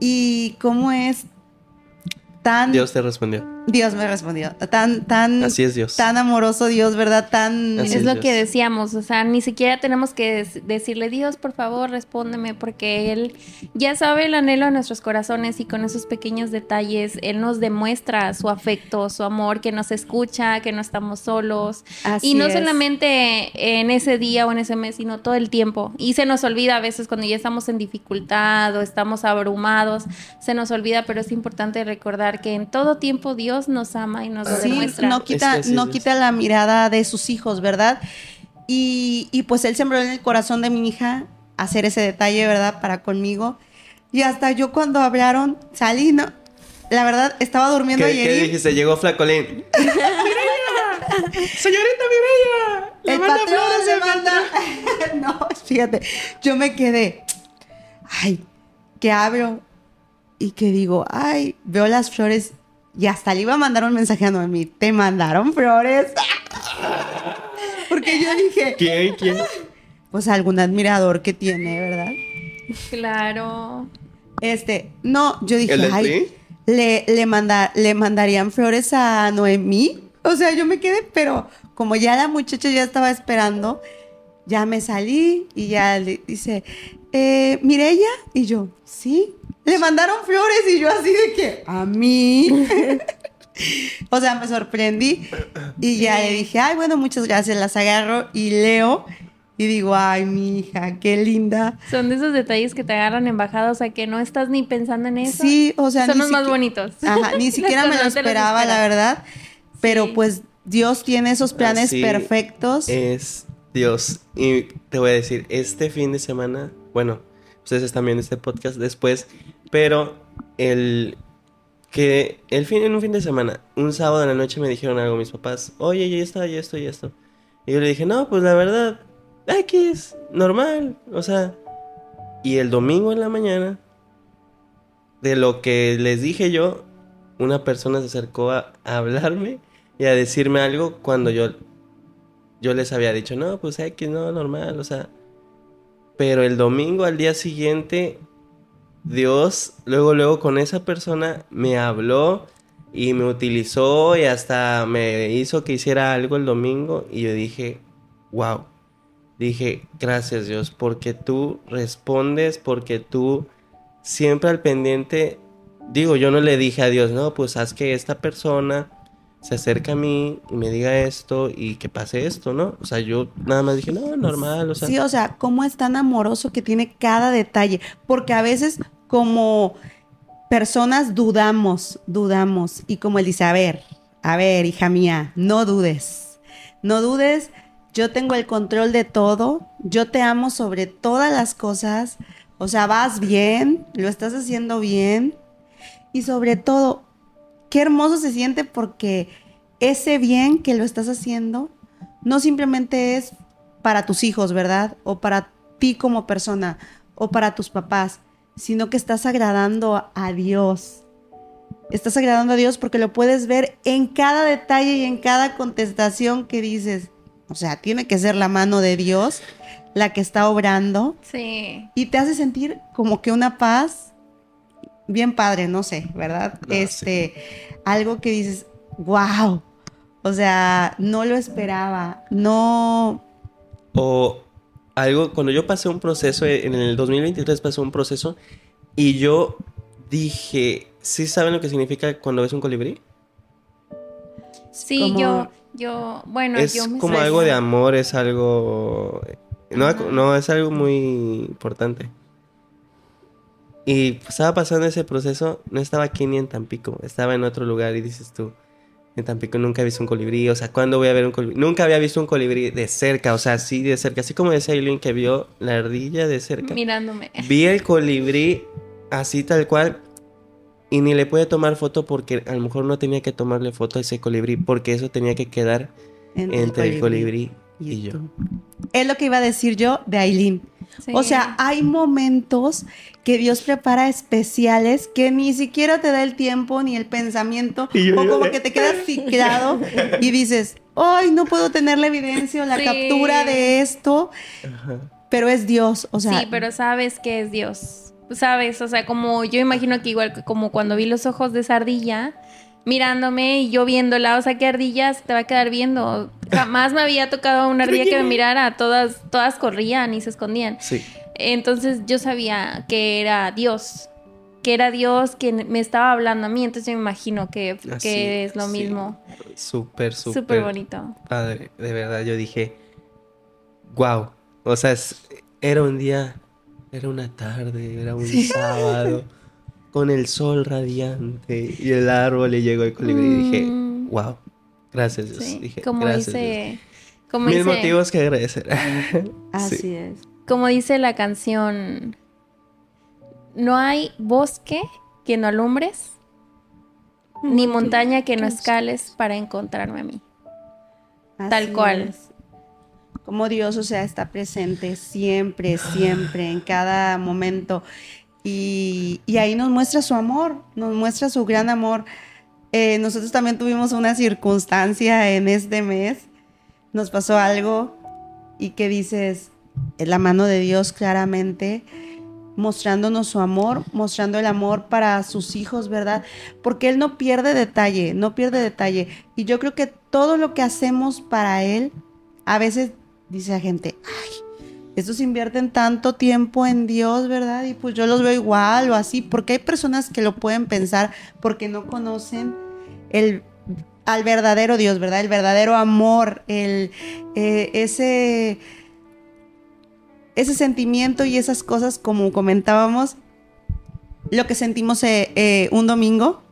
[SPEAKER 2] Y cómo es tan...
[SPEAKER 1] Dios te respondió.
[SPEAKER 2] Dios me respondió. Tan, tan,
[SPEAKER 1] Así es Dios.
[SPEAKER 2] tan amoroso Dios, ¿verdad? Tan...
[SPEAKER 1] Así
[SPEAKER 3] es lo
[SPEAKER 1] Dios.
[SPEAKER 3] que decíamos, o sea, ni siquiera tenemos que decirle, Dios, por favor, respóndeme, porque Él ya sabe el anhelo de nuestros corazones y con esos pequeños detalles Él nos demuestra su afecto, su amor, que nos escucha, que no estamos solos.
[SPEAKER 2] Así
[SPEAKER 3] y no
[SPEAKER 2] es.
[SPEAKER 3] solamente en ese día o en ese mes, sino todo el tiempo. Y se nos olvida a veces cuando ya estamos en dificultad o estamos abrumados, se nos olvida, pero es importante recordar que en todo tiempo Dios nos ama y nos lo
[SPEAKER 2] Sí,
[SPEAKER 3] demuestra.
[SPEAKER 2] no quita,
[SPEAKER 1] Es que así
[SPEAKER 2] no
[SPEAKER 1] es.
[SPEAKER 2] quita la mirada de sus hijos, ¿verdad? Y, y pues él sembró en el corazón de mi hija hacer ese detalle, ¿verdad? Para conmigo. Y hasta yo cuando hablaron, salí, ¿no? La verdad, estaba durmiendo
[SPEAKER 1] ¿Qué,
[SPEAKER 2] ayer.
[SPEAKER 1] qué dijiste? Llegó Flacolín. ¡Señorita Mireya! ¡Le
[SPEAKER 2] El
[SPEAKER 1] manda
[SPEAKER 2] patrón
[SPEAKER 1] flores, patrón!
[SPEAKER 2] manda. no, fíjate, yo me quedé. Ay, que abro y que digo, ay, veo las flores y hasta le iba a mandar un mensaje a Noemí. ¿Te mandaron flores? Porque yo dije,
[SPEAKER 1] ¿Quién? ¿Quién?
[SPEAKER 2] pues algún admirador que tiene, ¿verdad?
[SPEAKER 3] Claro.
[SPEAKER 2] Este, no, yo dije,
[SPEAKER 1] ¿El del
[SPEAKER 2] ay, le, le, manda, le mandarían flores a Noemí. O sea, yo me quedé, pero como ya la muchacha ya estaba esperando, ya me salí y ya le dice, eh, Mireya, y yo, sí, le mandaron flores y yo así de que, a mí. o sea, me sorprendí y ya le dije, ay, bueno, muchas gracias, las agarro y leo y digo, ay, mi hija, qué linda.
[SPEAKER 3] Son de esos detalles que te agarran en bajada, o sea, que no estás ni pensando en eso.
[SPEAKER 2] Sí, o sea,
[SPEAKER 3] Son
[SPEAKER 2] ni
[SPEAKER 3] los más bonitos.
[SPEAKER 2] Ajá, ni siquiera me lo esperaba, la verdad. Pero
[SPEAKER 3] Sí.
[SPEAKER 2] pues Dios tiene esos planes
[SPEAKER 1] Así
[SPEAKER 2] perfectos.
[SPEAKER 1] Es Dios. Y te voy a decir, este fin de semana, bueno, ustedes están viendo este podcast después, pero el que el fin, en un fin de semana, un sábado en la noche me dijeron algo mis papás, oye, ya está, y esto, y esto. Y yo le dije, no, pues la verdad, es normal, o sea. Y el domingo en la mañana, de lo que les dije yo, una persona se acercó a hablarme y a decirme algo cuando yo, yo les había dicho, no, pues X, no, normal, o sea. Pero el domingo al día siguiente, Dios, luego, luego con esa persona me habló y me utilizó y hasta me hizo que hiciera algo el domingo y yo dije, wow. Dije, gracias Dios, porque tú respondes, porque tú siempre al pendiente, digo, yo no le dije a Dios, no, pues haz que esta persona se acerque a mí y me diga esto y que pase esto, ¿no? O sea, yo nada más dije, no, normal, o sea,
[SPEAKER 2] Sí, o sea, cómo es tan amoroso que tiene cada detalle. Porque a veces como personas dudamos, dudamos. Y como él dice, a ver, a ver, hija mía, no dudes. No dudes, yo tengo el control de todo. Yo te amo sobre todas las cosas. O sea, vas bien, lo estás haciendo bien. Y sobre todo, qué hermoso se siente porque ese bien que lo estás haciendo no simplemente es para tus hijos, ¿verdad? O para ti como persona, o para tus papás, sino que estás agradando a Dios. Estás agradando a Dios porque lo puedes ver en cada detalle y en cada contestación que dices. O sea, tiene que ser la mano de Dios la que está obrando
[SPEAKER 3] Sí.
[SPEAKER 2] y te hace sentir como que una paz bien padre, no sé, ¿verdad?
[SPEAKER 1] No,
[SPEAKER 2] este, algo que dices, wow. O sea, no lo esperaba, no,
[SPEAKER 1] O algo, cuando yo pasé un proceso, eh, en el 2023 pasé un proceso y yo dije, ¿sí saben lo que significa cuando ves un colibrí?
[SPEAKER 3] Sí,
[SPEAKER 2] Como-
[SPEAKER 3] yo, yo, bueno,
[SPEAKER 1] es
[SPEAKER 3] yo me
[SPEAKER 1] como algo de amor, es algo... No, no, es algo muy importante. Y estaba pasando ese proceso, no estaba aquí ni en Tampico, estaba en otro lugar y dices tú, en Tampico nunca he visto un colibrí, o sea, ¿cuándo voy a ver un colibrí? Nunca había visto un colibrí de cerca, o sea, así de cerca, así como decía Eileen que vio la ardilla de cerca.
[SPEAKER 3] Mirándome.
[SPEAKER 1] Vi el colibrí así tal cual y ni le pude tomar foto porque a lo mejor no tenía que tomarle foto a ese colibrí porque eso tenía que quedar entre el colibrí y yo.
[SPEAKER 2] tú. Es lo que iba a decir yo de Aileen.
[SPEAKER 3] Sí.
[SPEAKER 2] O sea, hay momentos que Dios prepara especiales que ni siquiera te da el tiempo ni el pensamiento
[SPEAKER 1] Y yo
[SPEAKER 2] o como
[SPEAKER 1] lloré.
[SPEAKER 2] que te quedas ciclado y dices, ay, no puedo tener la evidencia o la
[SPEAKER 3] Sí.
[SPEAKER 2] captura de esto,
[SPEAKER 1] Ajá.
[SPEAKER 2] pero es Dios, o sea,
[SPEAKER 3] sí, pero sabes que es Dios. Sabes, o sea, como yo imagino que igual que como cuando vi los ojos de esa ardilla mirándome y yo viéndola, o sea, ¿qué ardilla se te va a quedar viendo? Jamás me había tocado una ardilla que me mirara, todas, todas corrían y se escondían.
[SPEAKER 1] Sí.
[SPEAKER 3] Entonces yo sabía que era Dios, que era Dios quien me estaba hablando a mí, entonces yo me imagino que,
[SPEAKER 1] Así,
[SPEAKER 3] que es lo mismo.
[SPEAKER 1] Súper, súper.
[SPEAKER 3] Súper bonito.
[SPEAKER 1] Padre, de verdad, yo dije, wow. O sea, es- era un día, era una tarde, era un sábado, con el sol radiante y el árbol le llegó el colibrí y dije,
[SPEAKER 3] Mm.
[SPEAKER 1] wow. Gracias, Dios.
[SPEAKER 3] Sí,
[SPEAKER 1] Dije,
[SPEAKER 3] como
[SPEAKER 1] gracias,
[SPEAKER 3] dice, como
[SPEAKER 1] Dios. Mil
[SPEAKER 3] dice,
[SPEAKER 1] motivos que agradecer.
[SPEAKER 2] así
[SPEAKER 1] Sí.
[SPEAKER 2] es.
[SPEAKER 3] como dice la canción, no hay bosque que no alumbres, ni montaña que no escales para encontrarme a mí. Tal cual.
[SPEAKER 2] es. Como Dios, o sea, está presente siempre, siempre, en cada momento. Y, ahí nos muestra su amor, nos muestra su gran amor. Eh, nosotros también tuvimos una circunstancia en este mes. Nos pasó algo y que dices, es la mano de Dios claramente mostrándonos su amor, mostrando el amor para sus hijos, ¿verdad? Porque Él no pierde detalle, no pierde detalle. Y yo creo que todo lo que hacemos para Él, a veces dice la gente, ay, estos invierten tanto tiempo en Dios, ¿verdad? Y pues yo los veo igual o así, porque hay personas que lo pueden pensar porque no conocen el al verdadero Dios, ¿verdad? El verdadero amor, el eh, ese ese sentimiento y esas cosas, como comentábamos, lo que sentimos eh, eh, un domingo,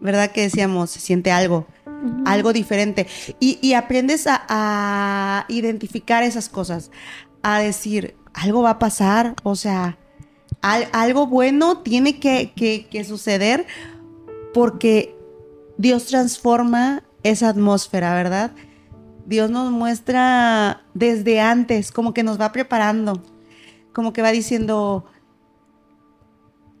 [SPEAKER 2] ¿verdad? Que decíamos, se siente algo, algo diferente. Y, y aprendes a, a identificar esas cosas, a decir, algo va a pasar, o sea, al- algo bueno tiene que suceder porque Dios transforma esa atmósfera, ¿verdad? Dios nos muestra desde antes, como que nos va preparando, como que va diciendo,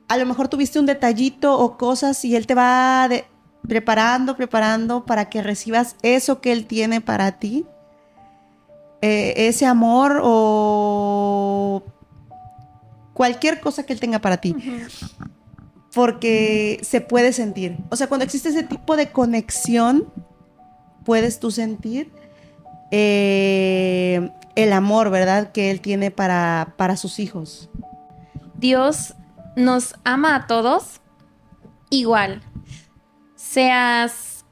[SPEAKER 2] a lo mejor tuviste un detallito o cosas y Él te va de- preparando, preparando para que recibas eso que Él tiene para ti, Eh, ese amor o cualquier cosa que Él tenga para ti porque se puede sentir. O sea, cuando existe ese tipo de conexión, puedes tú sentir eh, el amor, ¿verdad? Que Él tiene para, para sus hijos.
[SPEAKER 3] Dios nos ama a todos igual. Seas,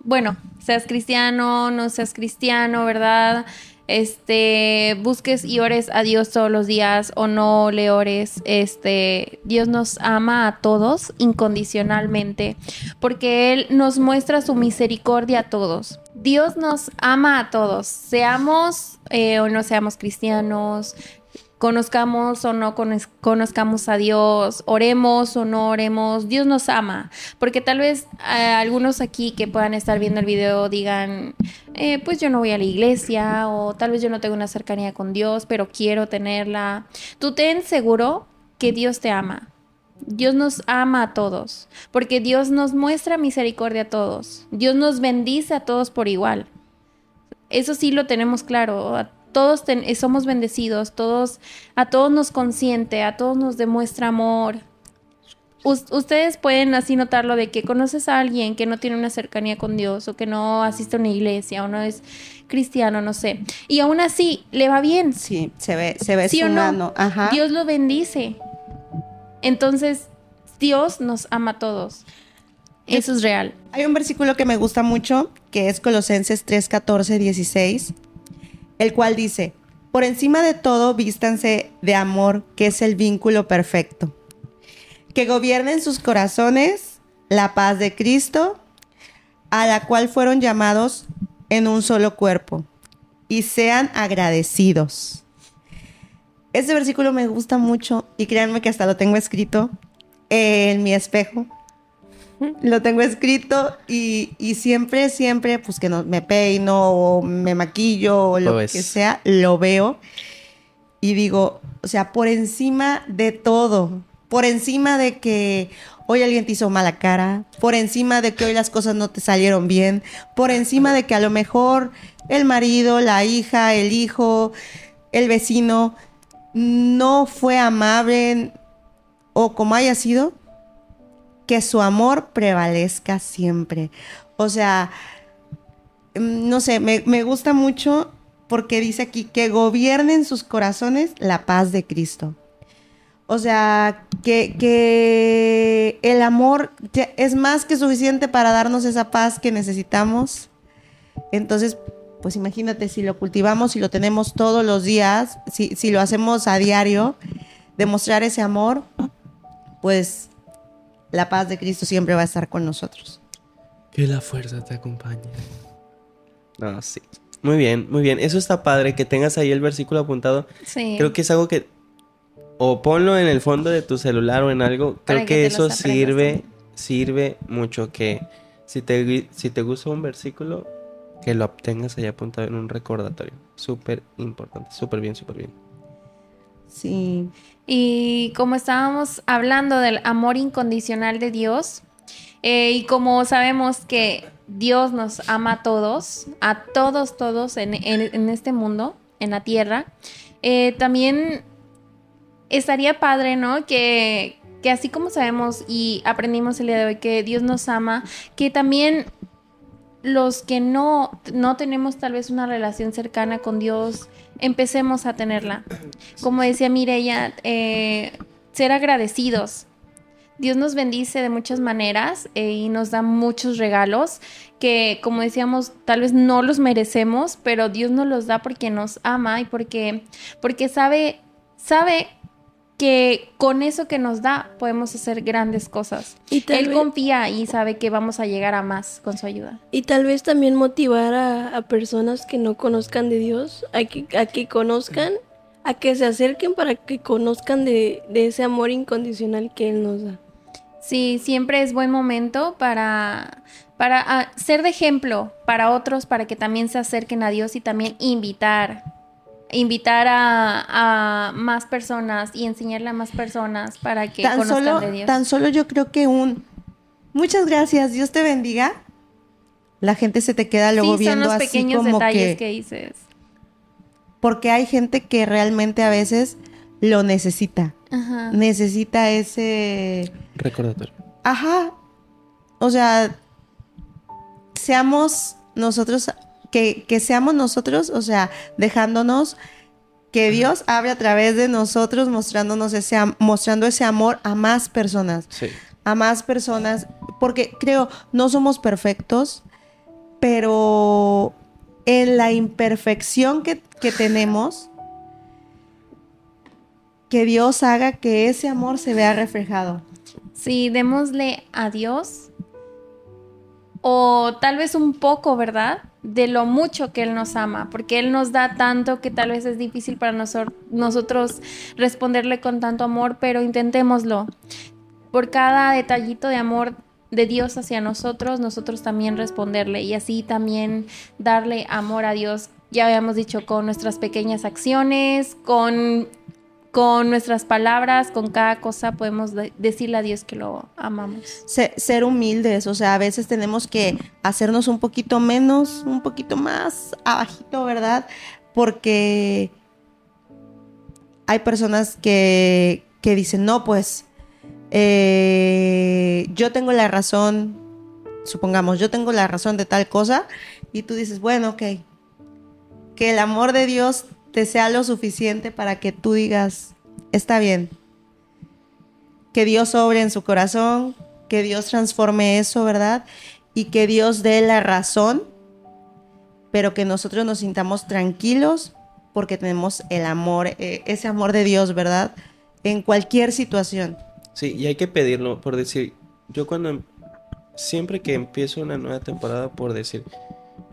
[SPEAKER 3] bueno, seas cristiano, no seas cristiano, ¿verdad? Este, busques y ores a Dios todos los días o no le ores. Este, Dios nos ama a todos incondicionalmente porque Él nos muestra su misericordia a todos. Dios nos ama a todos, seamos eh, o no seamos cristianos, conozcamos o no conoz- conozcamos a Dios, oremos o no oremos, Dios nos ama. Porque tal vez eh, algunos aquí que puedan estar viendo el video digan, eh, pues yo no voy a la iglesia o tal vez yo no tengo una cercanía con Dios, pero quiero tenerla. Tú ten seguro que Dios te ama. Dios nos ama a todos, porque Dios nos muestra misericordia a todos. Dios nos bendice a todos por igual. Eso sí lo tenemos claro. Todos ten- somos bendecidos, todos, a todos nos consiente, a todos nos demuestra amor. Us- ustedes pueden así notarlo de que conoces a alguien que no tiene una cercanía con Dios o que no asiste a una iglesia o no es cristiano, no sé. Y aún así le va bien.
[SPEAKER 2] Sí, se ve, se ve
[SPEAKER 3] ¿Sí o no?
[SPEAKER 2] sumando. Ajá.
[SPEAKER 3] Dios lo bendice. Entonces, Dios nos ama a todos. Eso es real.
[SPEAKER 2] Hay un versículo que me gusta mucho, que es Colosenses 3, 14, 16, el cual dice, por encima de todo vístanse de amor, que es el vínculo perfecto. Que gobiernen sus corazones la paz de Cristo, a la cual fueron llamados en un solo cuerpo, y sean agradecidos. Este versículo me gusta mucho y créanme que hasta lo tengo escrito en mi espejo. Lo tengo escrito y, y siempre, siempre, pues que no, me peino o me maquillo o lo,
[SPEAKER 1] Lo
[SPEAKER 2] que sea, lo veo y digo, o sea, por encima de todo, por encima de que hoy alguien te hizo mala cara, por encima de que hoy las cosas no te salieron bien, por encima de que a lo mejor el marido, la hija, el hijo, el vecino no fue amable o como haya sido, que su amor prevalezca siempre. O sea, mm, no sé, me, me gusta mucho porque dice aquí que gobiernen sus corazones la paz de Cristo. O sea, que, que el amor es más que suficiente para darnos esa paz que necesitamos. Entonces, pues imagínate si lo cultivamos, si lo tenemos todos los días, si, si lo hacemos a diario, demostrar ese amor, pues la paz de Cristo siempre va a estar con nosotros.
[SPEAKER 1] Que la fuerza te acompañe. No, sí. Muy bien, muy bien. Eso está padre, que tengas ahí el versículo apuntado.
[SPEAKER 3] Sí.
[SPEAKER 1] Creo que es algo que o ponlo en el fondo de tu celular o en algo.
[SPEAKER 3] Para
[SPEAKER 1] Creo
[SPEAKER 3] que
[SPEAKER 1] que, eso sirve, sirve mucho. Que si te, si te gusta un versículo, que lo obtengas ahí apuntado en un recordatorio. Súper importante, súper bien, súper bien.
[SPEAKER 2] Sí.
[SPEAKER 3] Y como estábamos hablando del amor incondicional de Dios, eh, y como sabemos que Dios nos ama a todos, a todos, todos en, en- este mundo, en la tierra, eh, también estaría padre, ¿no? Que, que así como sabemos y aprendimos el día de hoy que Dios nos ama, que también los que no, no tenemos tal vez una relación cercana con Dios, empecemos a tenerla. Como decía Mireya, eh, ser agradecidos. Dios nos bendice de muchas maneras eh, y nos da muchos regalos que, como decíamos, tal vez no los merecemos, pero Dios nos los da porque nos ama y porque, porque sabe, sabe que con eso que nos da podemos hacer grandes cosas.
[SPEAKER 4] Y
[SPEAKER 3] Él
[SPEAKER 4] vez,
[SPEAKER 3] confía y sabe que vamos a llegar a más con su ayuda.
[SPEAKER 4] y tal vez también motivar a, a personas que no conozcan de Dios, a que, a que conozcan, a que se acerquen para que conozcan de, de ese amor incondicional que Él nos da.
[SPEAKER 3] Sí, siempre es buen momento para, para ah, ser de ejemplo para otros, para que también se acerquen a Dios y también invitar, invitar a, a más personas y enseñarle a más personas para que
[SPEAKER 2] Tan
[SPEAKER 3] conozcan
[SPEAKER 2] solo,
[SPEAKER 3] de Dios.
[SPEAKER 2] tan solo yo creo que un muchas gracias, Dios te bendiga. La gente se te queda luego
[SPEAKER 3] sí, son
[SPEAKER 2] viendo
[SPEAKER 3] los
[SPEAKER 2] así
[SPEAKER 3] pequeños
[SPEAKER 2] como
[SPEAKER 3] detalles
[SPEAKER 2] que,
[SPEAKER 3] que dices.
[SPEAKER 2] porque hay gente que realmente a veces lo necesita.
[SPEAKER 3] Ajá.
[SPEAKER 2] Necesita ese
[SPEAKER 1] Recordatorio.
[SPEAKER 2] Ajá. O sea, seamos nosotros, que, que seamos nosotros, o sea, dejándonos que Dios hable a través de nosotros, mostrándonos ese, mostrando ese amor a más personas,
[SPEAKER 1] Sí.
[SPEAKER 2] a más personas, porque creo, no somos perfectos, pero en la imperfección que, que tenemos, que Dios haga que ese amor se vea reflejado.
[SPEAKER 3] Sí, démosle a Dios o tal vez un poco, ¿verdad? De lo mucho que Él nos ama, porque Él nos da tanto que tal vez es difícil para nosotros responderle con tanto amor, pero intentémoslo. Por cada detallito de amor de Dios hacia nosotros, nosotros también responderle y así también darle amor a Dios. Ya habíamos dicho con nuestras pequeñas acciones, con con nuestras palabras, con cada cosa podemos de- decirle a Dios que lo amamos.
[SPEAKER 2] Se- ser humildes, o sea, a veces tenemos que hacernos un poquito menos, un poquito más abajito, ¿verdad? Porque hay personas que, que dicen, no, pues eh, yo tengo la razón, supongamos, yo tengo la razón de tal cosa, y tú dices, bueno, ok, que el amor de Dios te sea lo suficiente para que tú digas, está bien, que Dios sobre en su corazón, que Dios transforme eso, ¿verdad? Y que Dios dé la razón, pero que nosotros nos sintamos tranquilos porque tenemos el amor, eh, ese amor de Dios, ¿verdad? En cualquier situación.
[SPEAKER 1] Sí, y hay que pedirlo, por decir, yo cuando, em- siempre que empiezo una nueva temporada, por decir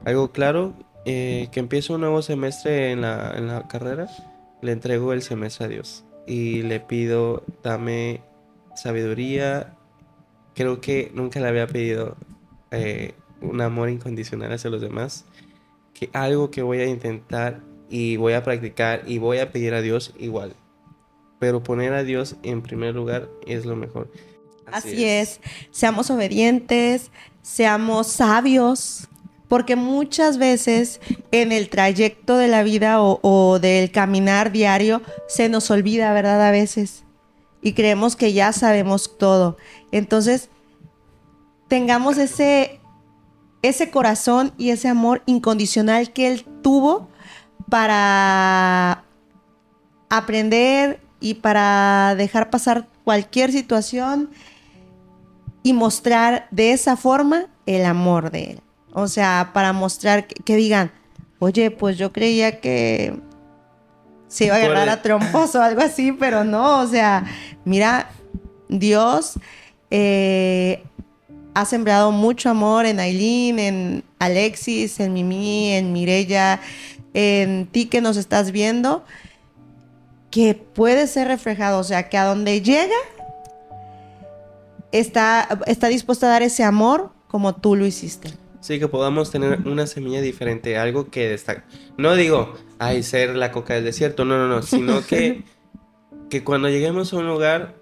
[SPEAKER 1] algo claro, eh, que empiezo un nuevo semestre en la, en la carrera, le entrego el semestre a Dios y le pido, dame sabiduría. Creo que nunca le había pedido eh, un amor incondicional hacia los demás, que algo que voy a intentar y voy a practicar y voy a pedir a Dios igual. Pero poner a Dios en primer lugar es lo mejor.
[SPEAKER 2] Así, es. Seamos obedientes, seamos sabios, porque muchas veces en el trayecto de la vida o, del caminar diario se nos olvida, ¿verdad? A veces. Y creemos que ya sabemos todo. Entonces, tengamos ese, ese corazón y ese amor incondicional que Él tuvo para aprender y para dejar pasar cualquier situación y mostrar de esa forma el amor de él. O sea, para mostrar que, que digan, oye, pues yo creía que se iba a agarrar a trompos o algo así, pero no, o sea, mira, Dios eh, ha sembrado mucho amor en Aileen, en Alexis, en Mimi, en Mirella, en ti que nos estás viendo, que puede ser reflejado, o sea, que a donde llega está, está dispuesta a dar ese amor como tú lo hiciste.
[SPEAKER 1] Sí, que podamos tener una semilla diferente, algo que destaca. No digo, ay, ser la coca del desierto, no, no, no, sino que, que cuando lleguemos a un lugar,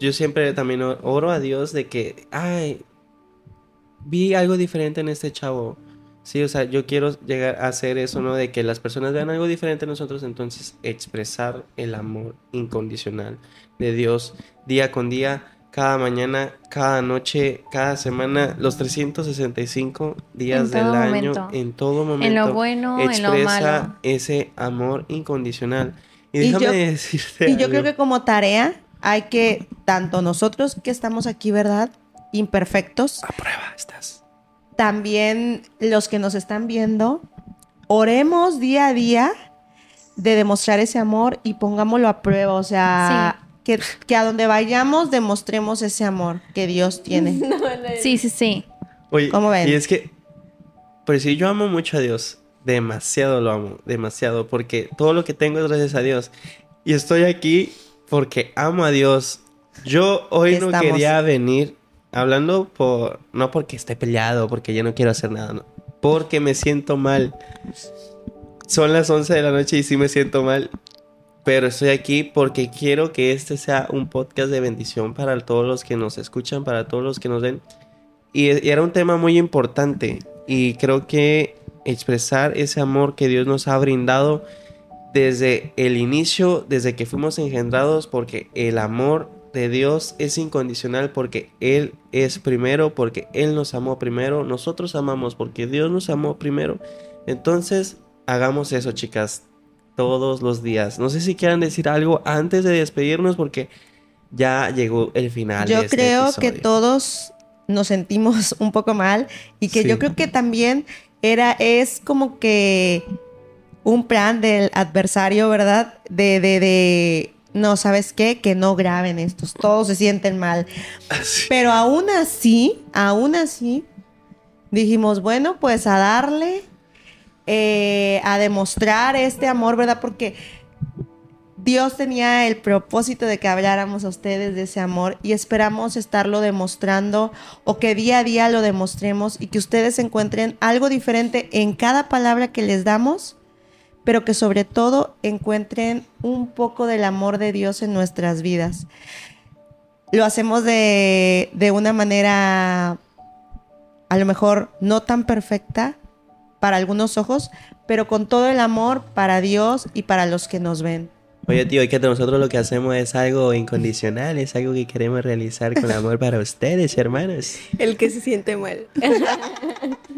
[SPEAKER 1] yo siempre también oro a Dios de que, ay, vi algo diferente en este chavo. Sí, o sea, yo quiero llegar a hacer eso, ¿no? De que las personas vean algo diferente en nosotros, entonces expresar el amor incondicional de Dios día con día, cada mañana, cada noche, cada semana, los 365 días del año, en todo momento.
[SPEAKER 3] En lo bueno, en lo
[SPEAKER 1] expresa
[SPEAKER 3] malo.
[SPEAKER 1] ese amor incondicional. Y
[SPEAKER 2] Y
[SPEAKER 1] déjame
[SPEAKER 2] yo-
[SPEAKER 1] decirte
[SPEAKER 2] Y yo creo que como tarea hay que, tanto nosotros que estamos aquí, ¿verdad? Imperfectos,
[SPEAKER 1] A prueba estás.
[SPEAKER 2] también los que nos están viendo, oremos día a día de demostrar ese amor y pongámoslo a prueba. O sea, que, que a donde vayamos demostremos ese amor que Dios tiene.
[SPEAKER 3] Sí, sí, sí.
[SPEAKER 1] Oye,
[SPEAKER 2] ¿Cómo ven?
[SPEAKER 1] y es que, pues sí, yo amo mucho a Dios. Demasiado lo amo, demasiado. Porque todo lo que tengo es gracias a Dios. Y estoy aquí porque amo a Dios. Yo hoy no quería venir hablando por... No porque esté peleado, porque yo no quiero hacer nada, no. Porque me siento mal. Son las 11 de la noche y sí me siento mal. Pero estoy aquí porque quiero que este sea un podcast de bendición para todos los que nos escuchan, para todos los que nos ven. Y, era un tema muy importante. Y creo que expresar ese amor que Dios nos ha brindado desde el inicio, desde que fuimos engendrados, porque el amor de Dios es incondicional, porque Él es primero, porque Él nos amó primero, nosotros amamos porque Dios nos amó primero. Entonces, hagamos eso, chicas, todos los días. No sé si quieran decir algo antes de despedirnos, porque ya llegó el final.
[SPEAKER 2] Yo
[SPEAKER 1] de este
[SPEAKER 2] creo que todos nos sentimos un poco mal y que
[SPEAKER 1] Sí.
[SPEAKER 2] yo creo que también era, es como que un plan del adversario, ¿verdad? De, de, de, no, ¿sabes qué? Que no graben estos, todos se sienten mal.
[SPEAKER 1] Así.
[SPEAKER 2] Pero aún así, aún así, dijimos, bueno, pues a darle, eh, a demostrar este amor, ¿verdad? Porque Dios tenía el propósito de que habláramos a ustedes de ese amor y esperamos estarlo demostrando o que día a día lo demostremos y que ustedes encuentren algo diferente en cada palabra que les damos, pero que sobre todo encuentren un poco del amor de Dios en nuestras vidas. Lo hacemos de, de una manera a lo mejor no tan perfecta para algunos ojos, pero con todo el amor para Dios y para los que nos ven.
[SPEAKER 1] Oye, tío, es que nosotros lo que hacemos es algo incondicional, es algo que queremos realizar con amor para ustedes, hermanos.
[SPEAKER 4] El que se siente mal.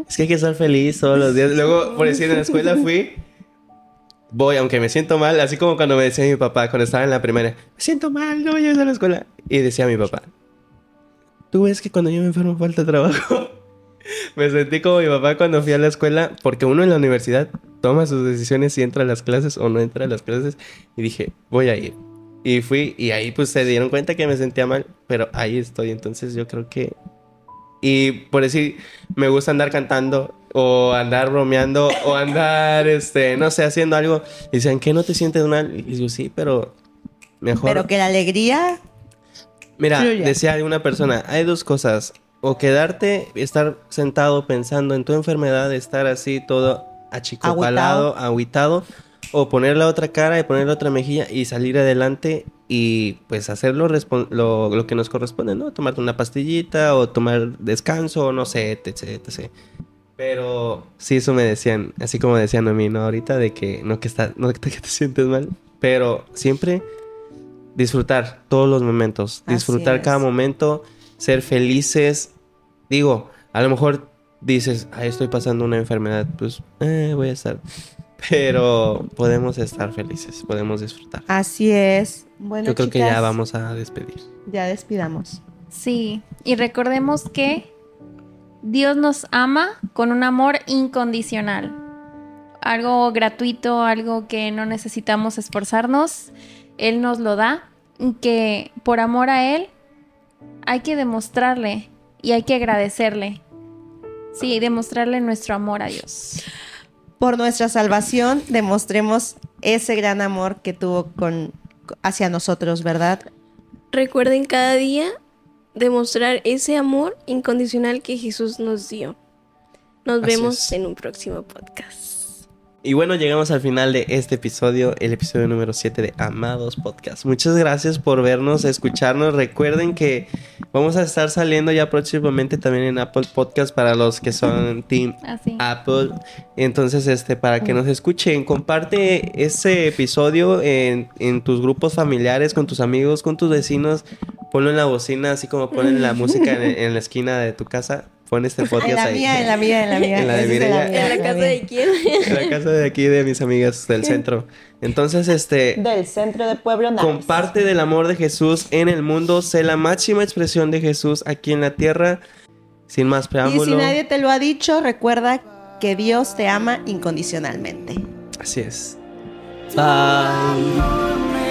[SPEAKER 1] Es que hay que estar feliz todos los días. Luego, por decir, en la escuela fui, voy, aunque me siento mal, así como cuando me decía mi papá, cuando estaba en la primaria, me siento mal, no voy a ir a la escuela. Y decía mi papá, tú ves que cuando yo me enfermo falta trabajo. me sentí como mi papá cuando fui a la escuela, porque uno en la universidad toma sus decisiones si entra a las clases o no entra a las clases. Y dije, voy a ir. Y fui, y ahí pues se dieron cuenta que me sentía mal, pero ahí estoy. Entonces yo creo que. Y por decir, me gusta andar cantando, o andar bromeando, o andar, este, no sé, haciendo algo. Y dicen, ¿qué no te sientes mal? Y digo, sí, pero mejor.
[SPEAKER 2] Pero que la alegría.
[SPEAKER 1] Mira,
[SPEAKER 2] fluya.
[SPEAKER 1] decía alguna persona, hay dos cosas. O quedarte, estar sentado pensando en tu enfermedad, estar así todo achicopalado, agüitado, o poner la otra cara y poner la otra mejilla y salir adelante y pues hacer lo, lo, que nos corresponde, ¿no? Tomarte una pastillita o tomar descanso, no sé, etc, etc. Pero sí, eso me decían, así como decían a mí, ¿no? Ahorita de que no que, está, no que te, sientes mal, pero siempre disfrutar todos los momentos, disfrutar cada momento, ser felices. Digo, a lo mejor dices, ay, estoy pasando una enfermedad, pues eh, voy a estar. Pero podemos estar felices, podemos disfrutar.
[SPEAKER 2] Así es. Bueno,
[SPEAKER 1] Yo creo que ya vamos a despedir.
[SPEAKER 2] Ya despidamos.
[SPEAKER 3] Sí, y recordemos que Dios nos ama con un amor incondicional. Algo gratuito, algo que no necesitamos esforzarnos. Él nos lo da. y Que por amor a Él hay que demostrarle y hay que agradecerle. Sí, demostrarle nuestro amor a Dios.
[SPEAKER 2] Por nuestra salvación, demostremos ese gran amor que tuvo con hacia nosotros, ¿verdad?
[SPEAKER 4] Recuerden cada día demostrar ese amor incondicional que Jesús nos dio. Nos
[SPEAKER 1] Así
[SPEAKER 4] vemos
[SPEAKER 1] es.
[SPEAKER 4] en un próximo podcast.
[SPEAKER 1] Y bueno, llegamos al final de este episodio, el episodio número 7 de Amados Podcast. Muchas gracias por vernos, escucharnos. Recuerden que vamos a estar saliendo ya próximamente también en Apple Podcast para los que son Team
[SPEAKER 3] Así.
[SPEAKER 1] Apple. Entonces, este, para que nos escuchen, comparte ese episodio en, en tus grupos familiares, con tus amigos, con tus vecinos. Ponlo en la bocina, así como ponen la música en, en la esquina de tu casa. Pon este podcast
[SPEAKER 2] En la
[SPEAKER 1] ahí.
[SPEAKER 2] mía, en la mía, en la mía.
[SPEAKER 1] En la de
[SPEAKER 2] mía,
[SPEAKER 4] ¿En la
[SPEAKER 2] la
[SPEAKER 4] casa
[SPEAKER 2] mía.
[SPEAKER 4] de quién?
[SPEAKER 1] En la casa de aquí de mis amigas del centro. Entonces, este,
[SPEAKER 2] Del centro de Pueblo Nice.
[SPEAKER 1] comparte del amor de Jesús en el mundo. Sé la máxima expresión de Jesús aquí en la tierra. Sin más
[SPEAKER 2] Y
[SPEAKER 1] preámbulo.
[SPEAKER 2] si nadie te lo ha dicho, recuerda que Dios te ama incondicionalmente.
[SPEAKER 1] Así es. Bye.